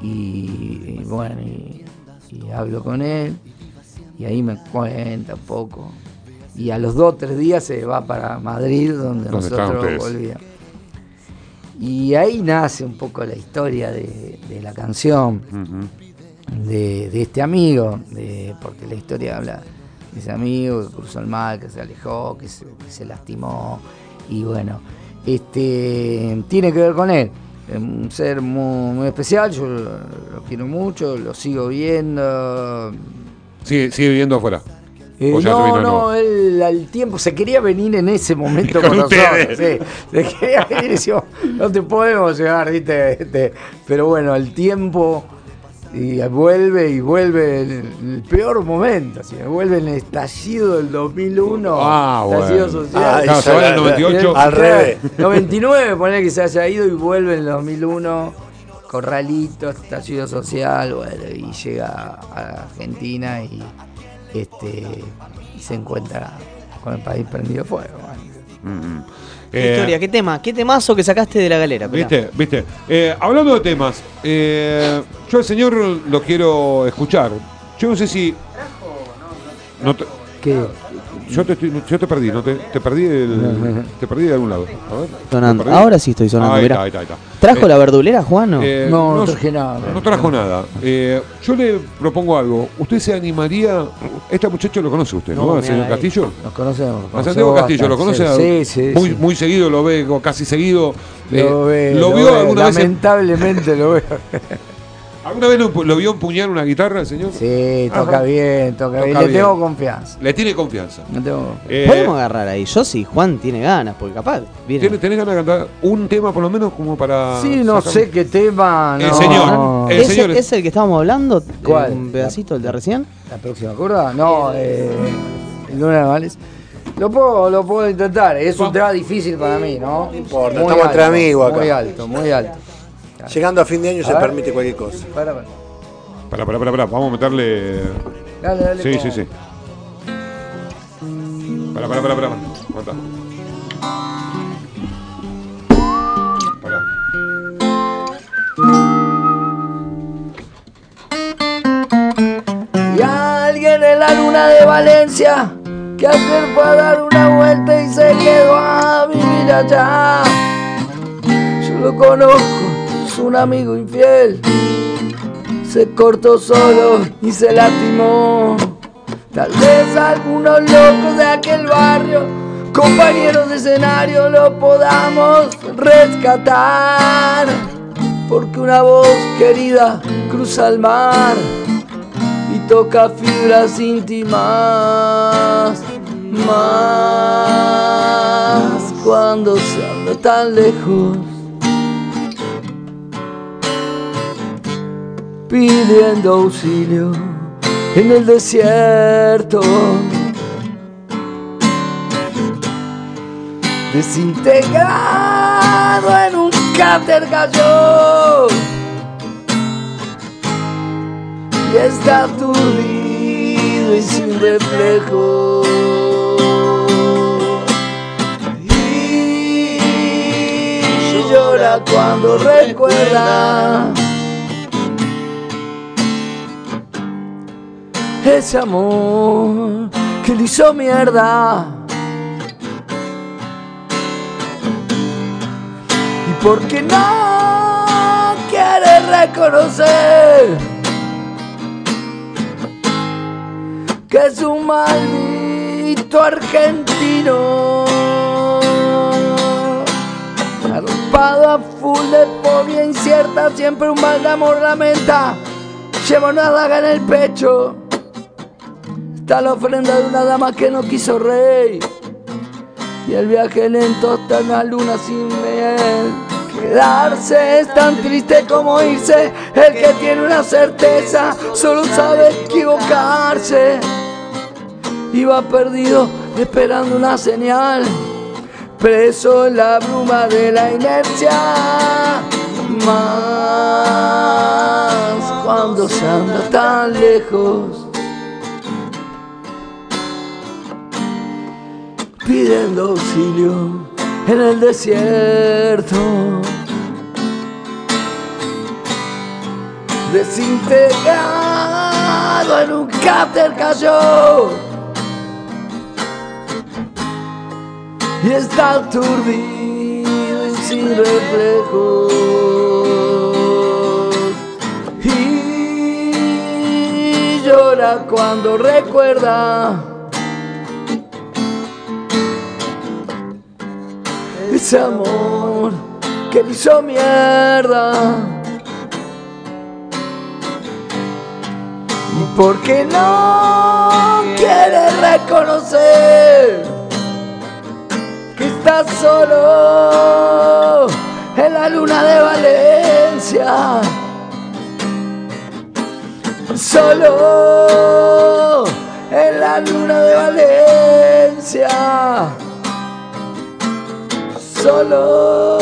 A: y, bueno, y hablo con él y ahí me cuenta un poco. Y a los dos o tres días se va para Madrid donde,
B: ¿Dónde están
A: nosotros volvíamos. Y ahí nace un poco la historia de, de la canción de, de este amigo, de, porque la historia habla de ese amigo que cruzó el mal, que se alejó, que se, que se lastimó, y bueno, este tiene que ver con él. Es un ser muy, muy especial, yo lo, lo quiero mucho, lo sigo viendo.
B: Sigue, sigue viviendo afuera.
A: Eh,
B: O ya se vino
A: no, no, él al tiempo se quería venir en ese momento [LAUGHS]
B: Con
A: con, nosotros. Sí, se quería venir y decimos, no te podemos llevar, ¿viste? Este, pero bueno, al tiempo y vuelve y vuelve en el, peor momento, así, vuelve en el estallido del 2001,
B: Ah,
A: estallido
B: bueno.
A: social.
D: Ah,
B: Claro, se va en el 98.
D: Al revés.
A: 99, poner que se haya ido y vuelve en el 2001, corralito, estallido social, bueno, y llega a Argentina y este y se encuentra con el país prendido fuego. bueno.
B: Ujú.
C: ¿Qué
B: Eh,
C: historia? ¿Qué tema? ¿Qué temazo que sacaste de la galera?
B: ¿Viste? ¿Viste? Eh, hablando de temas, eh, yo al señor lo quiero escuchar. Yo no sé si. No te-
A: ¿Qué?
B: Yo, te estoy- yo te perdí, no te, te perdí el- [LAUGHS] te perdí de algún lado. A ver,
C: Sonando. Ahora sí estoy sonando,
B: Ahí está, ahí está, ahí está.
C: ¿Trajo
B: Eh,
C: la verdulera, Juan? o
B: eh,
A: No, no traje nada.
B: No trajo nada. Eh, yo le propongo algo. ¿Usted se animaría? Este muchacho lo conoce usted, ¿no?
C: Me
B: señor Castillo.
A: Nos conocemos.
B: A Santiago Castillo, ¿lo conoce?
A: Sí, sí.
B: muy,
A: sí.
B: muy seguido lo ve, casi seguido. Eh,
A: Lo, ve,
B: ¿Lo
A: lo ve,
B: alguna vez? en-
A: Lamentablemente lo veo. [LAUGHS]
B: ¿Alguna vez lo, lo vio empuñar una guitarra el señor?
A: Sí, toca
B: Ajá.
A: bien, toca,
B: Toca
A: bien. Le tengo confianza.
B: Le tiene confianza.
A: No tengo...
B: Eh,
C: Podemos agarrar ahí. Yo sí, Juan tiene ganas, porque capaz. Viene.
B: ¿tiene- ¿Tenés ganas de cantar un tema por lo menos como para.
A: Sí, no
B: sacar-
A: sé qué tema.
B: El señor, el
C: ¿Ese
B: señor-
C: es el que estábamos hablando?
A: ¿Cuál?
C: ¿Un pedacito, el de recién?
A: ¿La próxima curva? No, eh, el Luna de Males. Lo puedo, lo puedo intentar. Es un tema difícil para mí, ¿no? No
D: importa, estamos entre amigos acá.
A: Muy alto, muy alto.
D: Llegando a fin de año se
A: ver.
D: permite cualquier cosa.
A: Para, para.
B: Pará, pará, pará, pará, Vamos a meterle.
A: Dale, dale.
B: Sí, sí, sí. Pará, pará, pará, pará. Aguanta. Pará.
A: Y alguien en la luna de Valencia que ayer fue a dar una vuelta y se quedó a vivir allá. Yo lo conozco, es un amigo infiel. Se cortó solo y se lastimó. Tal vez algunos locos de aquel barrio, compañeros de escenario, lo podamos rescatar. Porque una voz querida cruza el mar y toca fibras íntimas más cuando se anda tan lejos pidiendo auxilio en el desierto desintegrado en un cráter cayó y está aturdido y sin reflejo. Y llora cuando recuerda ese amor que le hizo mierda. porque no quiere reconocer que es un maldito argentino. Arpado a full de fobia incierta, siempre un mal de amor lamenta. Lleva una daga en el pecho. Está la ofrenda de una dama que no quiso rey. Y el viaje lento está en la luna sin miel. Quedarse es tan triste como irse. El que tiene una certeza solo sabe equivocarse. Iba perdido esperando una señal. Preso en la bruma de la inercia. Más cuando se anda tan lejos. Pidiendo auxilio en el desierto. Desintegrado en un cáter cayó y está aturdido y sin reflejos. Y llora cuando recuerda. Ese amor que le hizo mierda. Porque no quiere reconocer que está solo en la luna de Valencia. Solo en la luna de Valencia solo.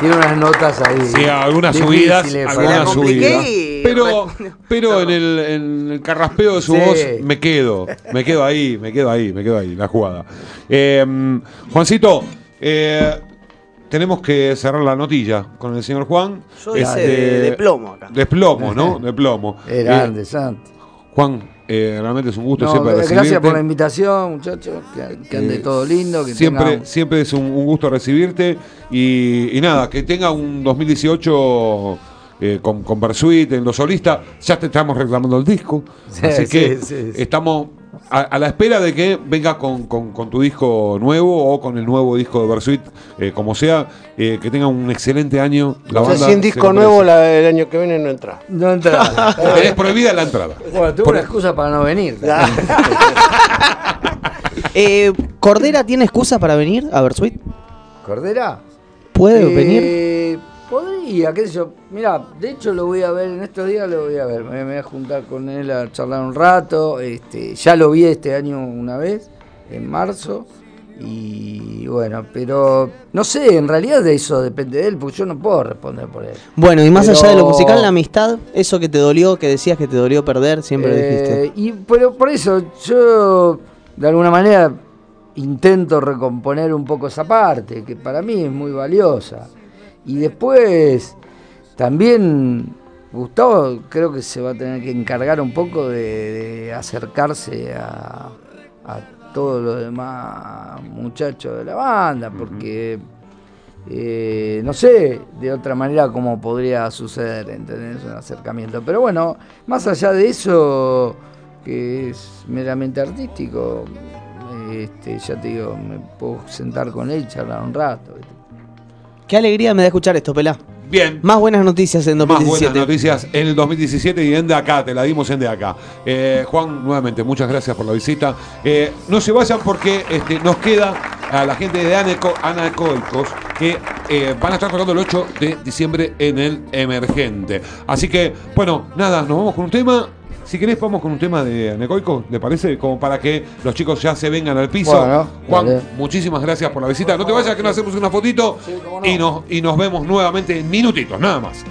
A: Tiene unas notas ahí.
B: Sí, algunas subidas, algunas subidas. Pero, pero en, el, en el carraspeo de su
A: Sí.
B: voz me quedo, me quedo ahí, me quedo ahí, me quedo ahí, la jugada. Eh, Juancito, eh, tenemos que cerrar la notilla con el señor Juan.
C: Yo hice
B: Este,
C: de, de plomo acá.
B: De plomo, ¿no? [LAUGHS] De plomo. Eh,
A: grande, Santi.
B: Juan, eh, realmente es un gusto
A: No,
B: siempre
A: gracias
B: recibirte.
A: por la invitación, muchachos. Que, que ande
B: Eh,
A: todo lindo. Que
B: siempre, es un, un gusto recibirte y, y nada, que tenga un 2018 eh, con, con Versuit en los solistas. Ya te estamos reclamando el disco,
A: Sí,
B: así
A: sí,
B: que
A: sí, sí.
B: estamos a, a la espera de que vengas con, con- con tu disco nuevo o con el nuevo disco de Versuit, eh, como sea, eh, que tenga un excelente año. La
D: O sea,
B: banda
D: sin disco nuevo la- el año que viene no entra.
A: No entra. [LAUGHS]
B: Tenés prohibida la entrada.
A: bueno, tuve
B: Por-
A: una excusa para no venir. [LAUGHS]
C: Eh, ¿Cordera tiene excusa para venir a Versuit?
A: ¿Cordera?
C: ¿Puede
A: Eh,
C: venir?
A: Podría, qué sé yo. Mira, de hecho lo voy a ver en estos días, lo voy a ver. Me, voy a juntar con él a charlar un rato. Este, ya lo vi este año una vez, en marzo. Y bueno, pero no sé, en realidad de eso depende de él, porque yo no puedo responder por él.
C: Bueno, y más allá de lo musical, la amistad, eso que te dolió, que decías que te dolió perder, siempre lo
A: Eh,
C: dijiste.
A: Y pero por eso yo de alguna manera intento recomponer un poco esa parte, que para mí es muy valiosa. Y después también Gustavo creo que se va a tener que encargar un poco de, de acercarse a, a todos los demás muchachos de la banda, porque eh, no sé de otra manera cómo podría suceder, ¿entendés? Un acercamiento. Pero bueno, más allá de eso, que es meramente artístico, este, ya te digo, me puedo sentar con él y charlar un rato. ¿viste?
C: Qué alegría me da escuchar esto, Pelá.
B: Bien.
C: Más buenas noticias en
B: Más
C: 2017.
B: buenas noticias en el 2017 y en de acá, te la dimos en de acá. Eh, Juan, nuevamente, muchas gracias por la visita. Eh, no se vayan porque este, nos queda a la gente de Aneco, Anacoicos que eh, van a estar tocando el 8 de diciembre en el Emergente. Así que, bueno, nada, nos vamos con un tema. Si querés, vamos con un tema de Anecoico, ¿le parece? Como para que los chicos ya se vengan al piso.
A: Bueno,
B: Juan, muchísimas gracias por la visita. No te vayas que nos hacemos una fotito y, nos, y nos vemos nuevamente en minutitos, nada más.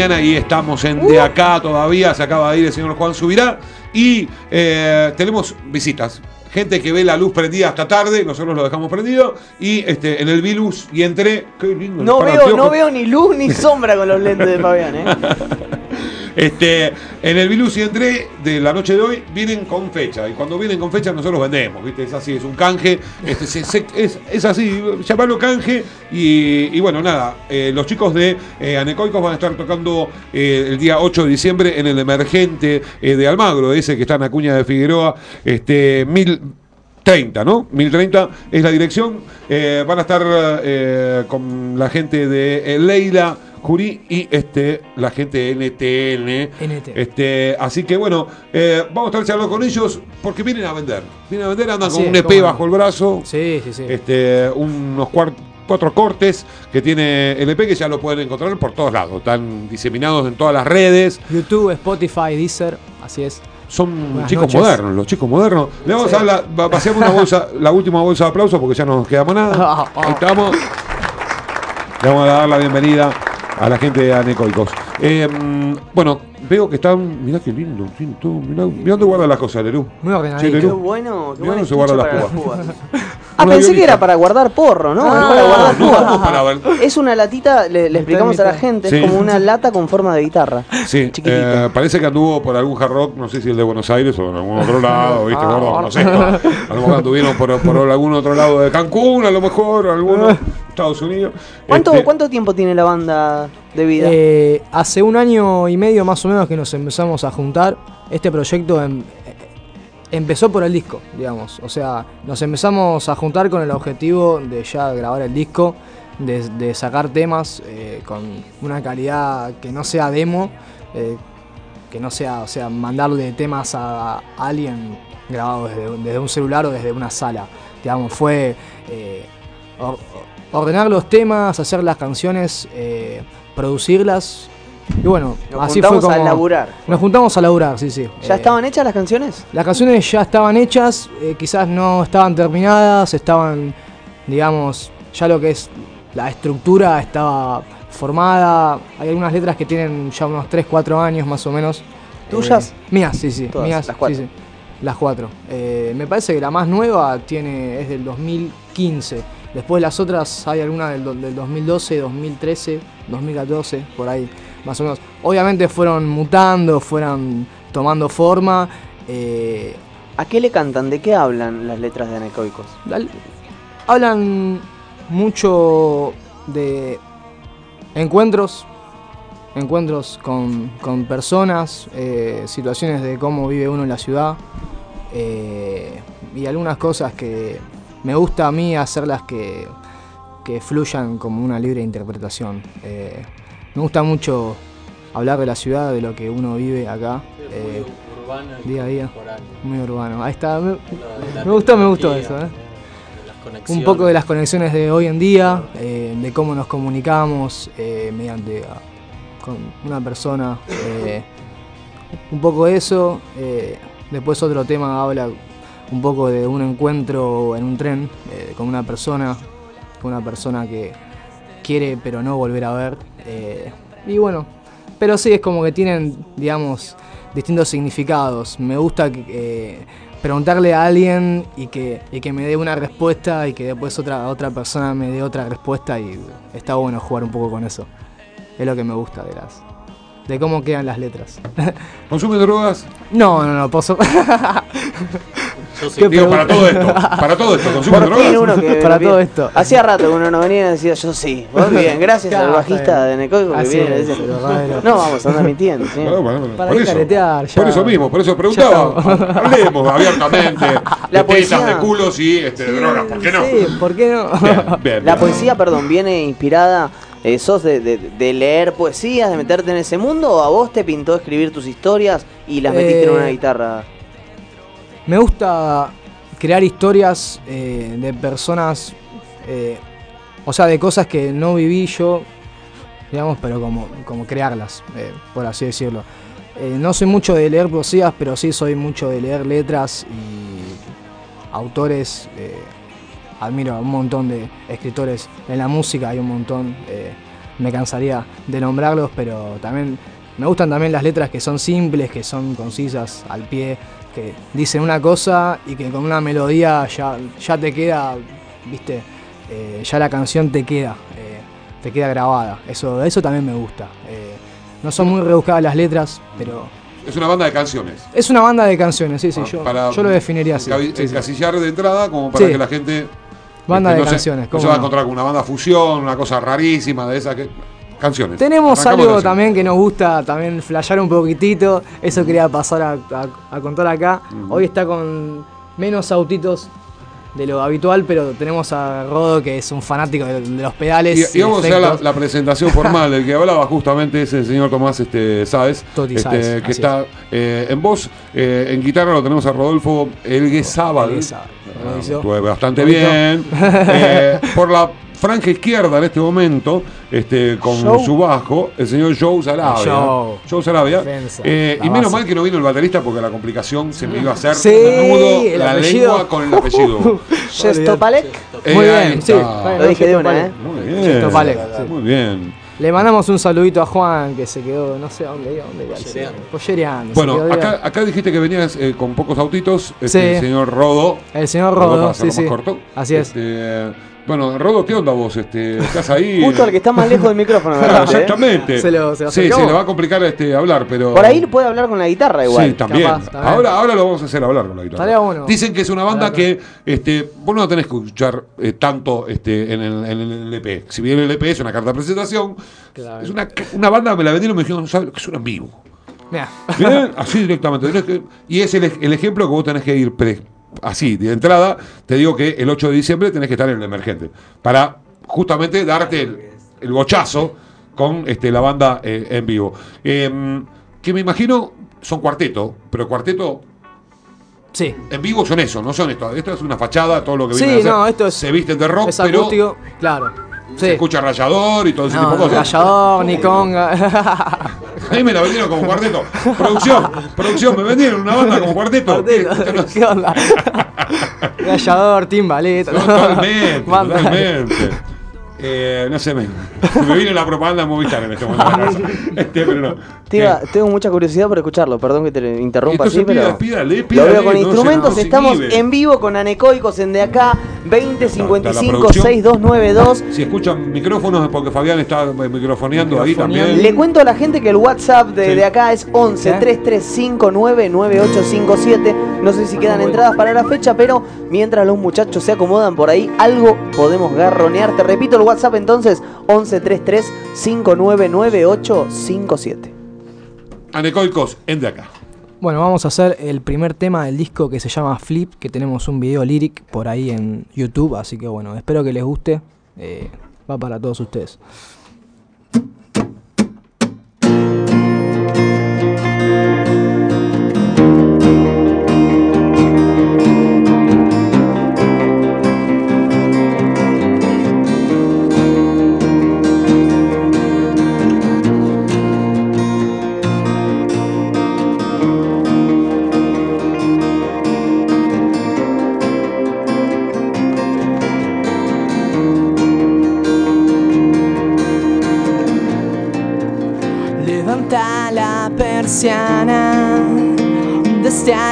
B: Mañana y estamos en de acá todavía. Se acaba de ir el señor Juan Subirá. Y eh, tenemos visitas. Gente que ve la luz prendida hasta tarde, nosotros lo dejamos prendido. Y este, en el Vilus y entré. Qué lindo
C: No veo, no veo ni luz ni [LAUGHS] sombra con los lentes de Fabián, ¿eh? [LAUGHS]
B: Este, en el Vilus y entré de la noche de hoy vienen con fecha. Y cuando vienen con fecha nosotros vendemos, ¿viste? Es así, es un canje. Este, es, es así, llamarlo canje. Y, bueno, nada, eh, los chicos de eh, Anecoicos van a estar tocando eh, el día 8 de diciembre en el emergente eh, de Almagro, ese que está en Acuña de Figueroa, este, mil. 30, ¿no? 1030 es la dirección. Van a estar con la gente de Leila Jurí y este, la gente de NTN.
E: NT.
B: Este, así que bueno, eh, vamos a estar charlando con ellos porque vienen a vender. Vienen a vender, andan
E: Así
B: con un EP
E: cómo no.
B: bajo el brazo.
E: Sí, sí, sí.
B: Este, unos cuatro cortes que tiene el EP que ya lo pueden encontrar por todos lados. Están diseminados en todas las redes.
E: YouTube, Spotify, Deezer, así es.
B: Son
E: Buenas
B: chicos
E: noches.
B: modernos, los chicos modernos. Le vamos a dar la, vaciamos una bolsa, [LAUGHS] la última bolsa de aplausos porque ya no nos quedamos nada. Ahí estamos. Le vamos a dar la bienvenida a la gente de Anecoicos. Eh, mm, bueno, veo que están. Mirá qué lindo, mirá, mirá dónde guarda las cosas, Lerú.
E: Muy ordenadito.
B: Sí,
C: Qué bueno, qué
B: Mirá dónde se guardan las púas. [LAUGHS]
C: Ah, pensé que era para guardar porro, ¿no?
E: Ah,
C: es para guardar
B: no,
C: púas.
B: no, para ver-
C: Es una latita, le, le explicamos a la gente,
B: Sí.
C: es como una lata con forma de guitarra.
B: Sí,
C: Chiquitita.
B: eh, parece que anduvo por algún hard rock, no sé si el de Buenos Aires o en algún otro [LAUGHS] lado, ¿viste?
C: Ah,
B: gordo? no sé. A lo mejor anduvieron por, por algún otro lado de Cancún, a lo mejor, alguno [LAUGHS] Estados Unidos.
C: ¿Cuánto,
B: Este,
C: ¿Cuánto tiempo tiene la banda de vida?
E: Eh, hace un año y medio más o menos que nos empezamos a juntar. Este proyecto em- eh, empezó por el disco, digamos. O sea, nos empezamos a juntar con el objetivo de ya grabar el disco, de, de sacar temas eh, con una calidad que no sea demo, eh, que no sea, o sea, mandarle temas a, a alguien grabado desde, desde un celular o desde una sala. Digamos, fue eh, or- ordenar los temas, hacer las canciones, eh, producirlas. Y bueno,
C: Nos
E: así fue
C: juntamos
E: como.
C: a laburar.
E: Nos juntamos a laburar, sí, sí.
C: ¿Ya
E: Eh,
C: estaban hechas las canciones?
E: Las canciones ya estaban hechas, eh, quizás no estaban terminadas, estaban, digamos, ya lo que es la estructura estaba formada. Hay algunas letras que tienen ya unos 3, 4 años más o menos.
C: ¿Tuyas?
E: Mías, sí, sí.
C: Todas,
E: mías,
C: las cuatro.
E: sí, sí. Las cuatro. Me parece que la más nueva tiene es del 2015. Después las otras hay algunas del, do- del 2012, 2013, 2014, por ahí más o menos. Obviamente fueron mutando, fueron tomando forma. eh,
C: ¿A qué le cantan? ¿De qué hablan las letras de Anecoicos?
E: Hablan mucho de encuentros, encuentros con, con personas, eh, situaciones de cómo vive uno en la ciudad eh, y algunas cosas que me gusta a mí hacerlas que, que fluyan como una libre interpretación. Eh, me gusta mucho hablar de la ciudad, de lo que uno vive acá. eh, día a día. Muy urbano. Ahí está. Me, me gustó, me gustó eso. ¿eh? Un poco de las conexiones de hoy en día, eh, de cómo nos comunicamos mediante ah, con una persona. un poco eso. eh, después otro tema habla un poco de un encuentro en un tren eh, con una persona, con una persona que quiere pero no volver a ver. eh, y bueno, pero sí es como que tienen, digamos, distintos significados. Me gusta eh, preguntarle a alguien y que, y que me dé una respuesta y que después otra, otra persona me dé otra respuesta y está bueno jugar un poco con eso. Es lo que me gusta de las de cómo quedan las letras.
B: ¿Consume drogas?
E: no, no, no, pozo. [LAUGHS] ¿Qué
B: Digo, para todo esto. Para todo esto, [LAUGHS]
E: Para todo esto.
C: Hacía rato que uno no venía y decía yo sí. Vos [LAUGHS] bien, gracias al bajista de que viene
E: es,
C: decía,
E: bueno. [LAUGHS]
C: No, vamos a andar mintiendo. ¿sí?
B: Bueno, bueno, bueno,
E: Para
B: por eso.
E: caretear, ya-
B: Por eso mismo, por eso preguntaba. Hablemos abiertamente de
C: La
B: tetas,
C: poesía-
B: de culos y este, de drogas, ¿por qué no?
E: Sí, ¿por qué no?
B: Bien, bien,
C: La
B: bien.
C: poesía, perdón, viene inspirada. eh, ¿Sos de, de- de leer poesías, de meterte en ese mundo o a vos te pintó escribir tus historias y las metiste en
E: Eh,
C: una guitarra?
E: Me gusta crear historias eh, de personas, eh, o sea, de cosas que no viví yo, digamos, pero como, como crearlas, eh, por así decirlo. No soy mucho de leer poesías, pero sí soy mucho de leer letras y autores. admiro a un montón de escritores. En la música hay un montón. me cansaría de nombrarlos, pero también me gustan también las letras que son simples, que son concisas, al pie, que dicen una cosa y que con una melodía ya, ya te queda, viste, eh, ya la canción te queda, eh, te queda grabada. Eso, eso también me gusta. Eh, no son muy rebuscadas las letras, pero
B: Es una banda de canciones.
E: es una banda de canciones, sí, sí,
B: Ah,
E: yo,
B: para
E: yo lo definiría así.
B: encabi-
E: sí.
B: Encasillar de entrada como para
E: Sí.
B: que la gente.
E: Banda
B: este,
E: de
B: no se-
E: canciones,
B: no se va a encontrar con una banda fusión, una cosa rarísima de esas que. Canciones.
E: Tenemos
B: Arrancamos
E: algo también que nos gusta también flashear un poquitito. Eso quería pasar a, a- a contar acá. Hoy está con menos autitos de lo habitual, pero tenemos a Rodo que es un fanático de, de los pedales.
B: Y, y vamos a hacer la, presentación formal. El que hablaba justamente es el señor Tomás este, Sáez,
E: Toti
B: este,
E: Sáez,
B: que está eh, en voz. eh, en guitarra lo tenemos a Rodolfo Elguezábal.
E: Elguezábal,
B: Ah, bastante bien. [LAUGHS] Eh, por la franja izquierda en este momento, este, con su bajo, el señor Joe Sarabia.
E: Joe.
B: Sarabia. Eh,
E: la
B: y menos
E: base.
B: mal que no vino el baterista porque la complicación se me iba a hacer
E: Sí,
B: nudo la
E: apellido.
B: lengua con el apellido. [LAUGHS]
C: Shestopalek.
B: Eh,
E: Muy bien, sí.
C: Lo dije de una, ¿eh?
B: Muy bien.
E: Shestopalek, sí.
B: Muy bien.
E: Le mandamos un saludito a Juan que se quedó, no sé a dónde iba, dónde iba. Pollereando,
B: Bueno, acá, acá dijiste que venías eh, con pocos autitos. Este,
E: Sí.
B: El señor Rodo.
E: El señor
B: Rodo,
E: Rodo, sí,
B: corto.
E: Así es.
B: Este, bueno, Rodo, ¿qué onda vos? Este, ¿Estás ahí? [LAUGHS]
C: Justo el que está más lejos del micrófono, ¿verdad?
B: Exactamente.
E: Se lo- se lo
B: sí, se le va a complicar este, hablar, pero.
C: Por ahí puede hablar con la guitarra igual.
B: Sí, también.
E: capaz, también.
B: Ahora, ahora lo vamos a hacer hablar con la guitarra. Dicen que es una banda que este, vos no la tenés que escuchar eh, tanto este, en, el, en el LP. Si bien el LP es una carta de presentación,
E: Claro.
B: es una, una banda, me la vendieron y me dijeron, ¿sabes? Que suena en vivo.
E: Mirá.
B: Así directamente. Tenés que- y es el, el ejemplo que vos tenés que ir pre- así, de entrada. Te digo que el 8 de diciembre tenés que estar en el emergente. Para justamente darte el, el bochazo con este, la banda eh, en vivo. Eh, que me imagino son cuarteto, pero cuarteto
E: Sí.
B: en vivo son eso, no son esto. Esto es una fachada, todo lo que
E: Sí,
B: viene a hacer.
E: no, esto es-
B: Se visten de rock,
E: Es
B: pero
E: acústico, claro. Sí.
B: se escucha rayador y todo ese tipo de cosas.
E: Gallador, ni conga. [LAUGHS]
B: Ahí me la vendieron como cuarteto. Producción, producción, me vendieron una banda como cuarteto.
E: Cuarteto, ¿Qué onda? [LAUGHS] Gallador, timbaleta.
B: Totalmente, totalmente. Eh, no sé, me, me viene la propaganda de Movistar en este momento. [LAUGHS] Este, pero no. Eh,
C: tengo mucha curiosidad por escucharlo, perdón que te interrumpa así, pero
B: pida- pídale,
C: lo
B: pídale,
C: veo con
B: no
C: instrumentos,
B: no
C: estamos
B: inhibe.
C: en vivo con Anecoicos en de acá, 20 55
B: producción.
C: 6292.
B: si escuchan micrófonos es porque Fabián está eh, microfoneando ahí también.
C: Le cuento a la gente que el WhatsApp de,
B: Sí.
C: de acá es 11
E: ¿Eh?
C: 3359 9857. No sé si quedan entradas para la fecha, pero mientras los muchachos se acomodan por ahí, algo podemos garronear. Te repito el WhatsApp entonces, 11 33 599857.
B: Anecoicos, en de acá.
E: Bueno, vamos a hacer el primer tema del disco que se llama Flip, que tenemos un video lyric por ahí en YouTube, así que bueno, espero que les guste. Eh, va para todos ustedes.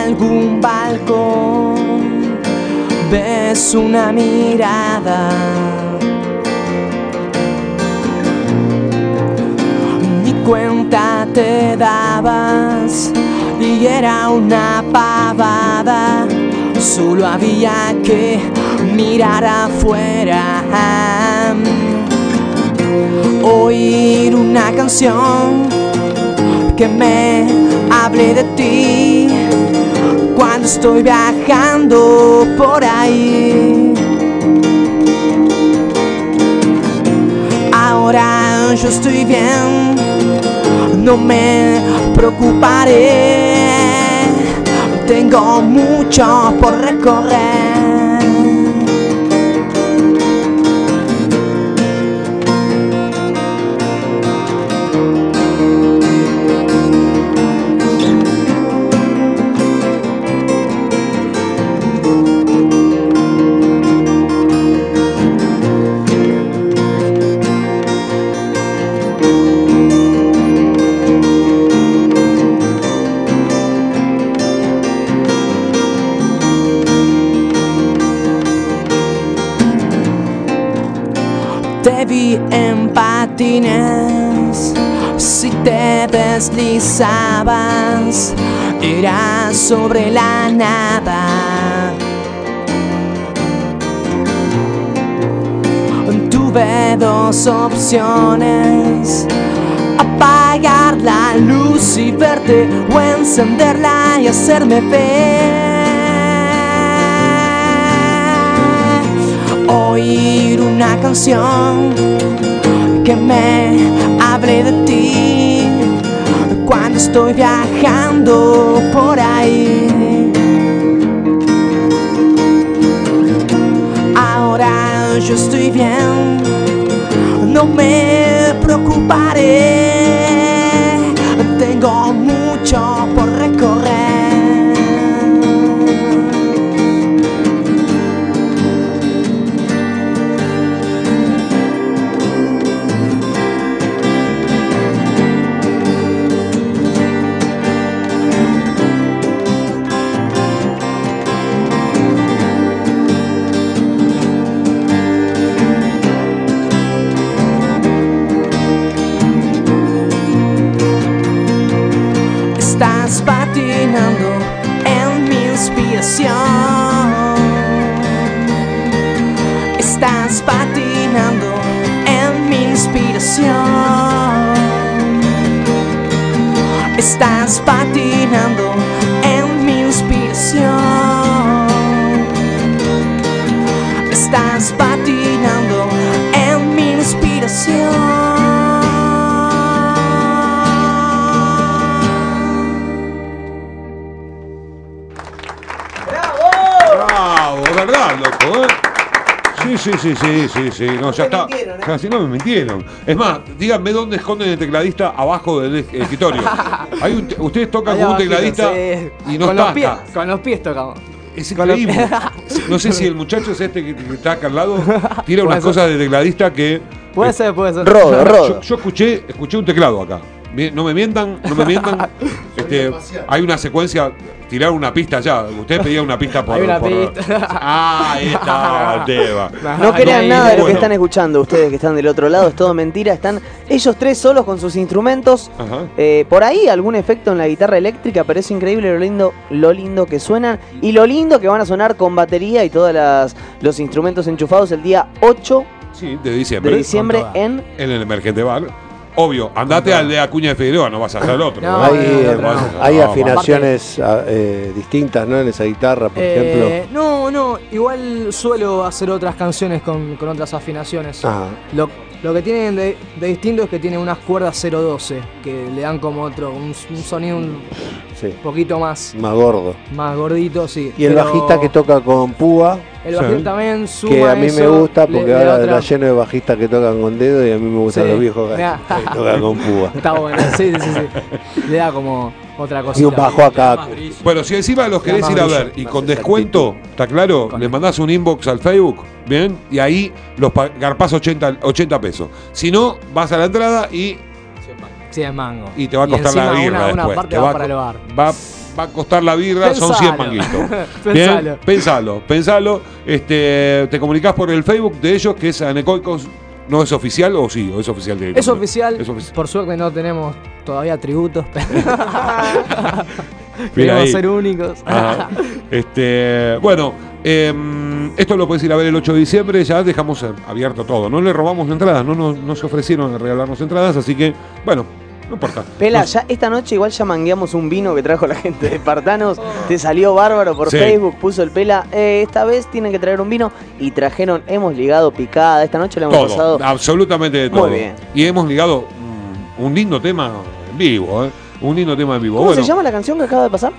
E: Algún balcón. Ves una mirada. Ni cuenta te dabas y era una pavada. Solo había que mirar afuera oír una canción que me hable de ti cuando estoy viajando por ahí. Ahora yo estoy bien, no me preocuparé, tengo mucho por recorrer. Te vi en patines, si te deslizabas, era sobre la nada. Tuve dos opciones, apagar la luz y verte o encenderla y hacerme ver. Oír una canción que me hable de ti cuando estoy viajando por ahí. Ahora yo estoy bien, no me preocuparé, patinando en mi inspiración. Estás patinando en mi inspiración. Estás patinando
B: Sí, sí, sí, sí. No, ya está. Casi no me mintieron. Es más, díganme dónde esconden el tecladista abajo del es- escritorio. [LAUGHS] Hay un ustedes tocan
E: Allá
B: con un tecladista
E: sí.
B: y no
E: con los pies. Con los pies tocamos.
B: Es increíble. No sé si el muchacho es este que, que está acá al lado. [LAUGHS] Tira unas
E: ser.
B: cosas de tecladista que.
E: Puede ser, puede ser.
C: Rodo, rodo.
B: Yo, yo escuché, escuché un teclado acá. No me mientan, no me mientan. [LAUGHS] Este, hay una secuencia, tirar una pista ya. Usted pedía una pista por.
E: Hay una
B: por-
E: pista.
B: Ah, ahí está [LAUGHS] tema.
C: No crean nada de lo que están escuchando ustedes que están del otro lado, es todo mentira. Están ellos tres solos con sus instrumentos. Eh, por ahí algún efecto en la guitarra eléctrica, pero es increíble lo lindo, lo lindo que suenan y lo lindo que van a sonar con batería y todos los instrumentos enchufados el día 8
B: Sí, de diciembre.
C: de diciembre en
B: En el Emergente Bar. Obvio, andate al de Acuña de Figueroa, no vas a hacer el otro.
E: No,
B: ¿no?
D: hay, eh,
E: no, no.
D: hay
B: No,
D: afinaciones ah, eh, distintas ¿no? en esa guitarra, por
E: Eh,
D: ejemplo.
E: no, no, igual suelo hacer otras canciones con, con otras afinaciones.
D: Ajá.
E: Lo, lo que tienen de, de distinto es que tienen unas cuerdas 012 que le dan como otro, un, un sonido un
D: Sí,
E: poquito más,
D: más gordo.
E: más gordito, sí.
D: Y el
E: Pero
D: bajista que toca con púa,
E: El
B: Sí.
E: bajista también suma
D: que a mí me gusta porque ahora
E: otra-
D: está lleno de bajistas que tocan con dedo y a mí me gustan
E: Sí.
D: los viejos que tocan con púa. [LAUGHS]
E: Está bueno, sí, sí, sí, sí. Le da como otra cosita.
D: Y un bajo acá.
B: Bueno, si encima los querés ir a ver y con descuento, ¿está claro?
E: Con-
B: Les mandás un inbox al Facebook, ¿bien? Y ahí los garpás 80, 80 pesos. Si no, vas a la entrada y,
E: Sí, es mango.
B: y te va a costar la birra
E: una, una
B: después.
E: parte
B: Te
E: va, para el bar.
B: va, va a costar la birra, son 100
E: Pensalo.
B: manguitos. [LAUGHS]
E: Pensalo.
B: Bien, pensalo, pensalo. Este, te comunicás por el Facebook de ellos, que es Anecoicos. ¿No es oficial o sí? ¿O es oficial directamente?
E: Es oficial.
B: Es oficial.
E: Por suerte no tenemos todavía tributos. pero [LAUGHS] [LAUGHS] Queremos ser únicos.
B: Ajá. Este, bueno, em, esto lo puedes ir a ver el 8 de diciembre, ya dejamos abierto todo. No le robamos entradas, no, nos- no se ofrecieron a regalarnos entradas, así que, bueno, no importa.
C: Pela, ya esta noche igual ya mangueamos un vino que trajo la gente de Espartanos. Te salió bárbaro por
B: Sí.
C: Facebook, puso el Pela. eh, esta vez tienen que traer un vino y trajeron, hemos ligado picada. Esta noche le hemos
B: todo,
C: pasado.
B: absolutamente de
C: Muy
B: todo.
C: bien.
B: Y hemos ligado un lindo tema en vivo, ¿eh? Un lindo tema en vivo.
C: ¿Cómo
B: bueno,
C: se llama la canción que acaba de pasar?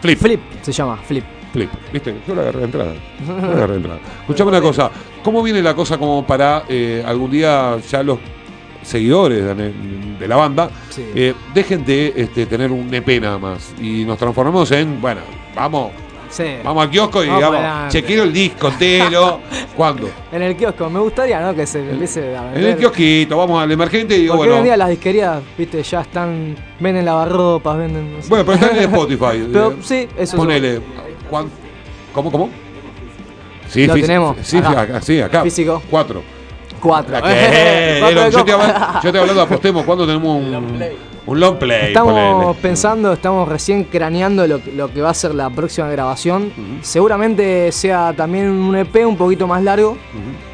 B: Flip.
E: Flip se llama, Flip.
B: Flip, ¿viste? Yo la agarré de entrada. La agarré de entrada. Escuchame una [LAUGHS] cosa, ¿cómo viene la cosa como para eh, algún día ya los seguidores de, la banda
E: Sí.
B: eh, dejen de este, tener un EP nada más y nos transformemos en, bueno, vamos,
E: Sí.
B: vamos al kiosco y
E: Vamos
B: digamos, che, quiero el disco entero. [LAUGHS] ¿Cuándo?
E: En el kiosco, me gustaría, ¿no? Que se empiece a
B: En el kiosquito, vamos al emergente y digo,
E: Porque hoy en
B: bueno,
E: día las disquerías, viste, ya están. Venden lavarropas, venden. no sé.
B: bueno, pero está en [LAUGHS] Spotify.
E: Pero
B: eh,
E: sí, eso
B: Ponele, ¿cuán- ¿cómo, cómo? Sí,
E: Lo tenemos,
B: Sí,
E: acá.
B: acá, sí, acá.
E: Físico.
B: Cuatro.
E: 4.
B: Eh, Elon, yo, estoy hablando, [LAUGHS] yo hablando, apostemos, ¿cuándo tenemos un, un long play?
E: Estamos
B: ponele?
E: pensando, estamos recién craneando lo, que- lo que va a ser la próxima grabación. Seguramente sea también un EP un poquito más largo,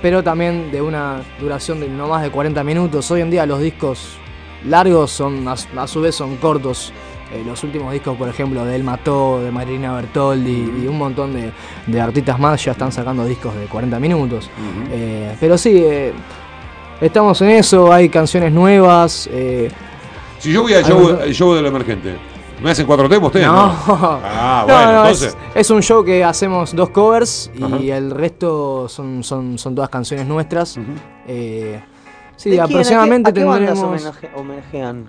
E: pero también de una duración de no más de 40 minutos. Hoy en día los discos largos son a, a su vez son cortos. Eh, los últimos discos, por ejemplo, de El Mató, de Marina Bertoldi y un montón de, de artistas más ya están sacando discos de 40 minutos. Eh, pero sí, eh, estamos en eso, hay canciones nuevas. eh,
B: Si yo voy al show, al show del emergente, ¿me hacen cuatro temas ustedes?
E: No. [LAUGHS]
B: Ah,
E: No,
B: bueno,
E: no,
B: entonces.
E: es, es un show que hacemos dos covers y
B: Ajá.
E: el resto son, son, son todas canciones nuestras. Eh, sí,
C: ¿De quién? ¿A qué-
E: aproximadamente
C: a qué bandas
E: tendremos.
C: homenaje- homenajean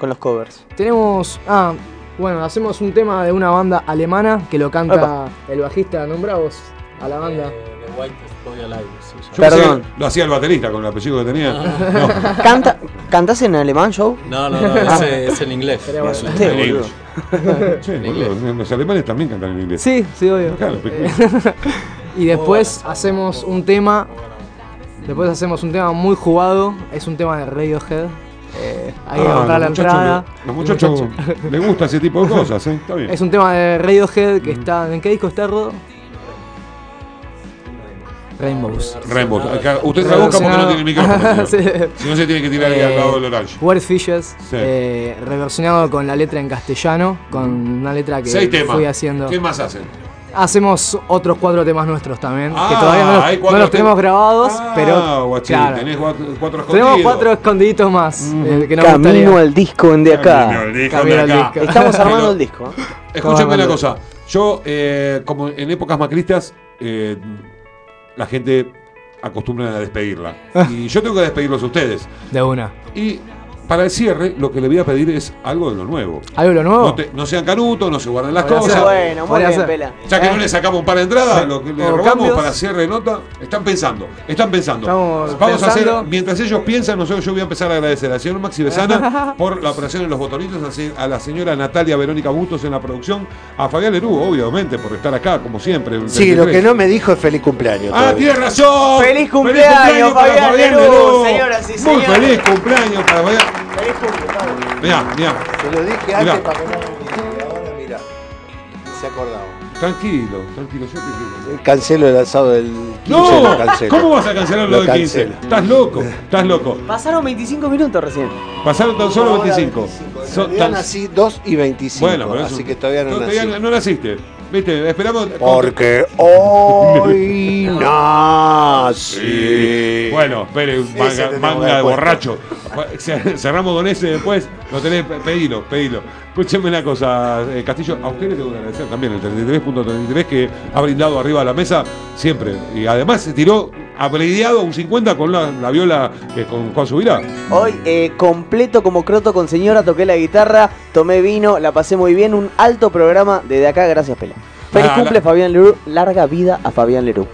C: con los covers?
E: Tenemos. Ah, bueno, hacemos un tema de una banda alemana que lo canta el bajista. Nombramos a la banda.
F: The White Alive.
B: Yo
C: Perdón.
B: lo hacía el baterista con el apellido que tenía. [LAUGHS] No,
C: ¿Canta, ¿Cantás en alemán, show?
F: No, no, no, ese es en inglés.
E: Sería bueno.
F: Es
C: Sí,
B: en inglés. Sí, boludo, los alemanes también cantan en inglés.
E: Sí, sí, obvio.
B: Claro, [LAUGHS]
E: Y después hacemos un tema. Después hacemos un tema muy jugado. Es un tema de Radiohead. Eh, hay que
B: Ah,
E: comprar la entrada.
B: Los muchachos les gusta ese tipo de cosas, ¿eh? Está bien.
E: Es un tema de Radiohead que está. ¿En qué disco está Rodo? Rainbows.
B: Rainbow. acá- Usted traduzca porque no tiene el micrófono. [LAUGHS]
E: Sí.
B: Si no se tiene que tirar ahí al lado del orange.
E: Word Fishes,
B: Sí.
E: eh, reversionado con la letra en castellano, con una letra que
B: Seis temas.
E: fui haciendo.
B: ¿Qué más hacen?
E: Hacemos otros cuatro temas nuestros también,
B: Ah,
E: que todavía no los, no tenemos grabados,
B: Ah,
E: pero
B: guachín,
E: claro,
B: tenés cuatro, cuatro
E: tenemos cuatro escondiditos más eh, que nos
C: Camino
E: gustaría.
C: al disco en de
B: Camino
C: acá.
B: al disco
E: Camino
B: de
E: al disco.
C: Estamos armando
B: Pero-
C: el disco. ¿eh?
B: Escúchame una cosa. Yo, eh, como en épocas macristas, eh, la gente acostumbra a despedirla. [LAUGHS] Y yo tengo que despedirlos a ustedes.
E: De una.
B: Y para el cierre, lo que le voy a pedir es algo de lo nuevo.
E: ¿Algo de lo nuevo?
B: No, te- no sean canutos, no se guarden las
E: Podría
B: cosas.
E: ser.
C: Bueno, muy bien, pela.
B: Ya que no le sacamos un par de entradas, lo que le robamos
E: cambios.
B: para cierre de nota, están pensando, están pensando.
E: Estamos
B: Vamos a
E: pensando.
B: hacer, mientras ellos piensan, nosotros yo voy a empezar a agradecer a la señora Maxi Besana [LAUGHS] por la operación en los botonitos, a a la señora Natalia Verónica Bustos en la producción, a Fabián Lerú, obviamente, por estar acá, como siempre.
D: Sí, lo
B: 33.
D: que no me dijo es feliz cumpleaños.
B: Ah, tienes razón.
C: ¡Feliz cumpleaños,
B: para
C: Fabián Lerú! Señoras y
B: Muy
C: señores.
B: feliz cumpleaños para Fabián. Mirá, mirá,
D: Te lo dije
B: Mirá.
D: antes para que no me Ahora mira, se acordaba.
B: tranquilo, tranquilo, yo te quiero.
D: Cancelo el asado del 15,
B: No,
D: lo cancelo.
B: ¿cómo vas a cancelar lo,
D: Lo
B: del 15?
D: cancelo.
B: Estás loco, estás loco.
C: Pasaron 25 minutos recién.
B: Pasaron tan solo 25.
D: En
B: Son
D: realidad
B: tan-
D: nací 2 y 25,
B: Bueno, pero
D: así
B: eso-
D: que todavía no, nací.
B: no naciste. Viste, esperamos.
D: Porque hoy [LAUGHS] nací.
B: Bueno, espere, manga, de borracho. [LAUGHS] Cerramos con ese después. Lo tenés, pedilo, pedilo. Escúcheme una cosa, eh, Castillo, a usted le tengo que agradecer también el 33.33 que ha brindado arriba de la mesa siempre. Y además se tiró aprediado un 50 con la, la viola eh, con Juan Subirá.
C: Hoy, eh, completo como croto con señora, toqué la guitarra, tomé vino, la pasé muy bien. Un alto programa desde acá, gracias, Pela. Feliz
B: Ah,
C: cumple,
B: la-
C: Fabián Lerú. Larga vida a Fabián Lerú.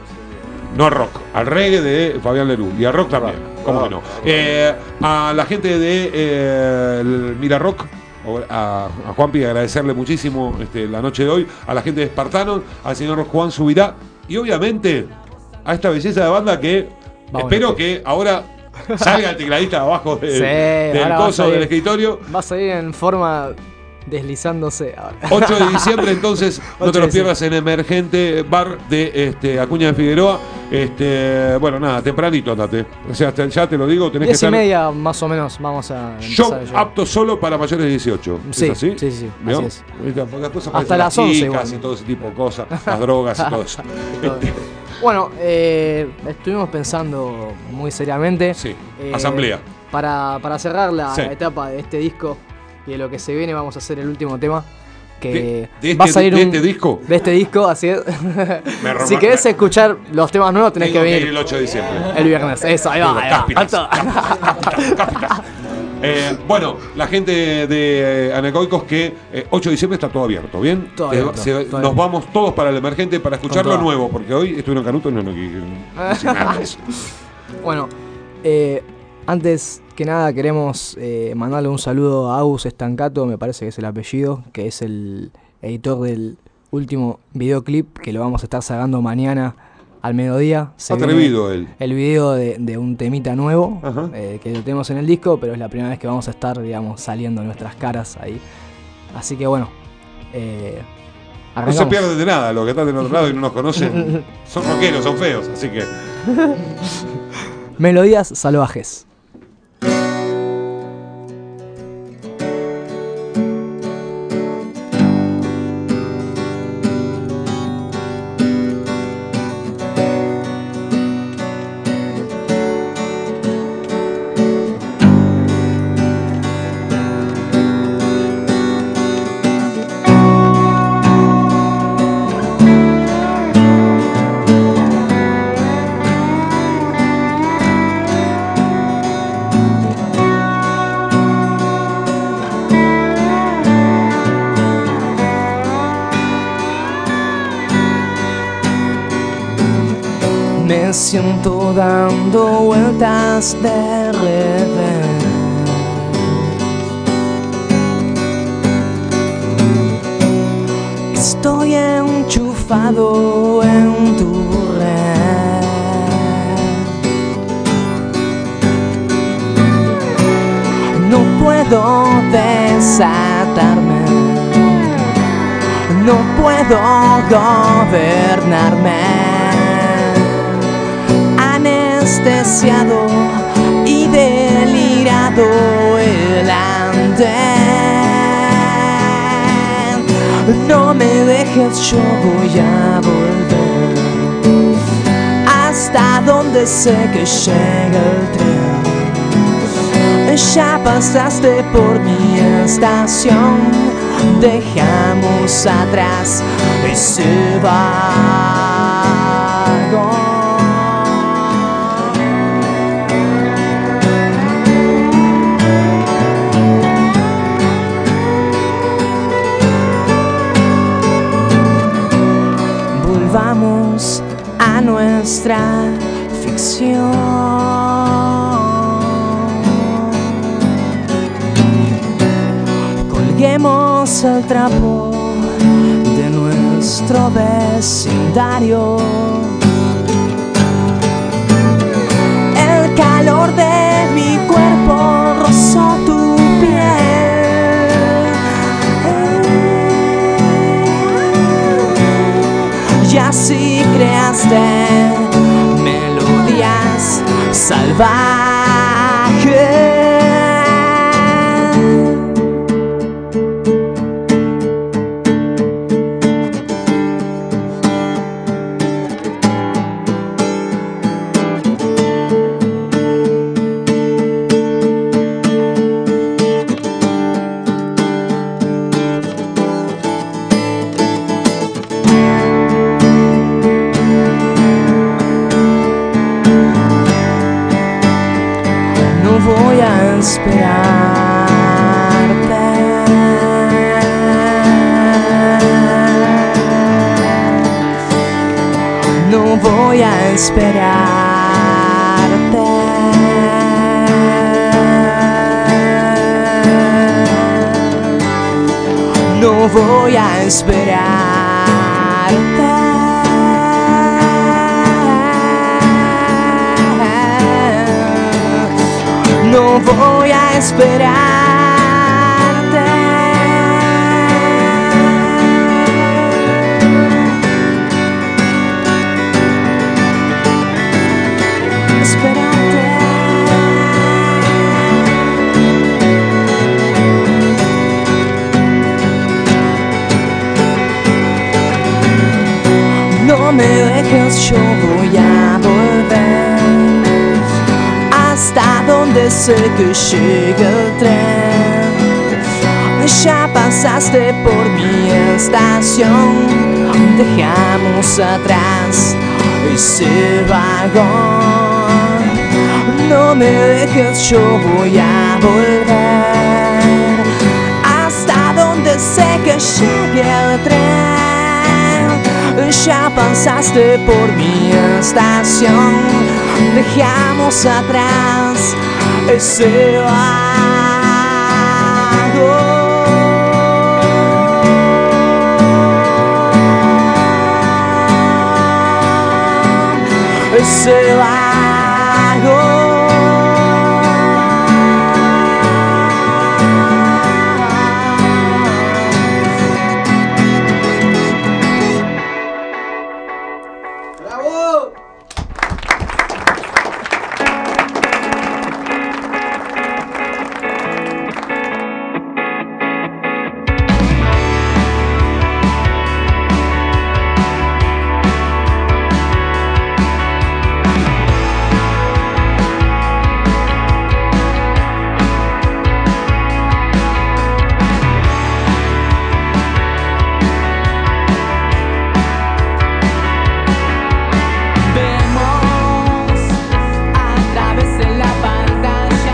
B: No al rock, al reggae de Fabián Lerú. Y al rock también, ¿cómo que no? Eh, a la gente de Mira Rock, a, a Juanpi agradecerle muchísimo este, la noche de hoy, a la gente de Espartanos, al señor Juan Subirá y obviamente a esta belleza de banda que
E: Vamos,
B: espero que ahora salga el tecladista abajo [LAUGHS] del,
E: Sí,
B: del coso del escritorio.
E: Va a salir en forma deslizándose ahora. [LAUGHS]
B: 8 de diciembre, [LAUGHS] entonces, no
E: 8
B: te
E: de
B: los pierdas en Emergente Bar de este, Acuña de Figueroa. Este, bueno, nada, tempranito andate. O sea, te- ya te lo digo, tenés que
E: Diez y
B: estar
E: media más o menos vamos a
B: show apto solo para mayores de 18. ¿Es
E: Sí,
B: así?
E: sí, sí,
B: ¿Vio?
E: así es.
B: Después
E: Hasta las 11
B: chicas
E: igual.
B: y todo ese tipo de cosas, las drogas y todo eso.
E: Todo. Bueno, eh, estuvimos pensando muy seriamente.
B: Sí,
E: eh,
B: asamblea.
E: Para, para cerrar la
B: Sí.
E: etapa de este disco y de lo que se viene, vamos a hacer el último tema. Que
B: De- de
E: va a
B: este-
E: salir
B: de
E: un-
B: este disco.
E: De este disco, así es.
B: Me [LAUGHS]
E: si querés escuchar los temas nuevos, tenés
B: Tengo
E: que
B: que ir
E: venir
B: el 8 de diciembre.
E: el viernes. Eso, ahí va. Ahí va.
B: cáspitas, cáspitas. Eh, bueno, la gente de eh, Anecoicos que eh, 8 de diciembre está todo abierto, ¿bien?
E: Todo
B: Eh,
E: abierto,
B: se-
E: todo
B: nos
E: abierto.
B: vamos todos para el emergente para escuchar lo nuevo, porque hoy estuvieron canutos no, no, no, no dicen nada de eso. [LAUGHS]
E: Bueno, eh, antes que nada queremos mandarle un saludo a Agus Estancato, me parece que es el apellido, que es el editor del último videoclip que lo vamos a estar sacando mañana al mediodía. se
B: Atrevido él.
E: El video de, de un temita nuevo, eh, que lo tenemos en el disco, pero es la primera vez que vamos a estar, digamos, saliendo nuestras caras ahí. Así que bueno, eh,
B: No se
E: arrancamos.
B: pierde de nada, los que están del otro lado y no nos conocen [LAUGHS] son rockeros, son feos, así que.
E: Melodías salvajes. Dando vueltas de revés. Estoy enchufado en tu red. No puedo desatarme. No puedo gobernarme y delirado el andén. No me dejes, yo voy a volver hasta donde sé que llega el tren. Ya pasaste por mi estación, dejamos atrás ese vagón. Nuestra ficción. Colguemos el trapo de nuestro vecindario. El calor de mi cuerpo rozó tu piel. Y así creaste melodías No voy a esperarte. No voy sé que llega el tren. Ya pasaste por mi estación, dejamos atrás ese vagón. No me dejes, yo voy a volver hasta donde sé que llega el tren. Ya pasaste por mi estación, dejamos atrás ese vagón. ese vago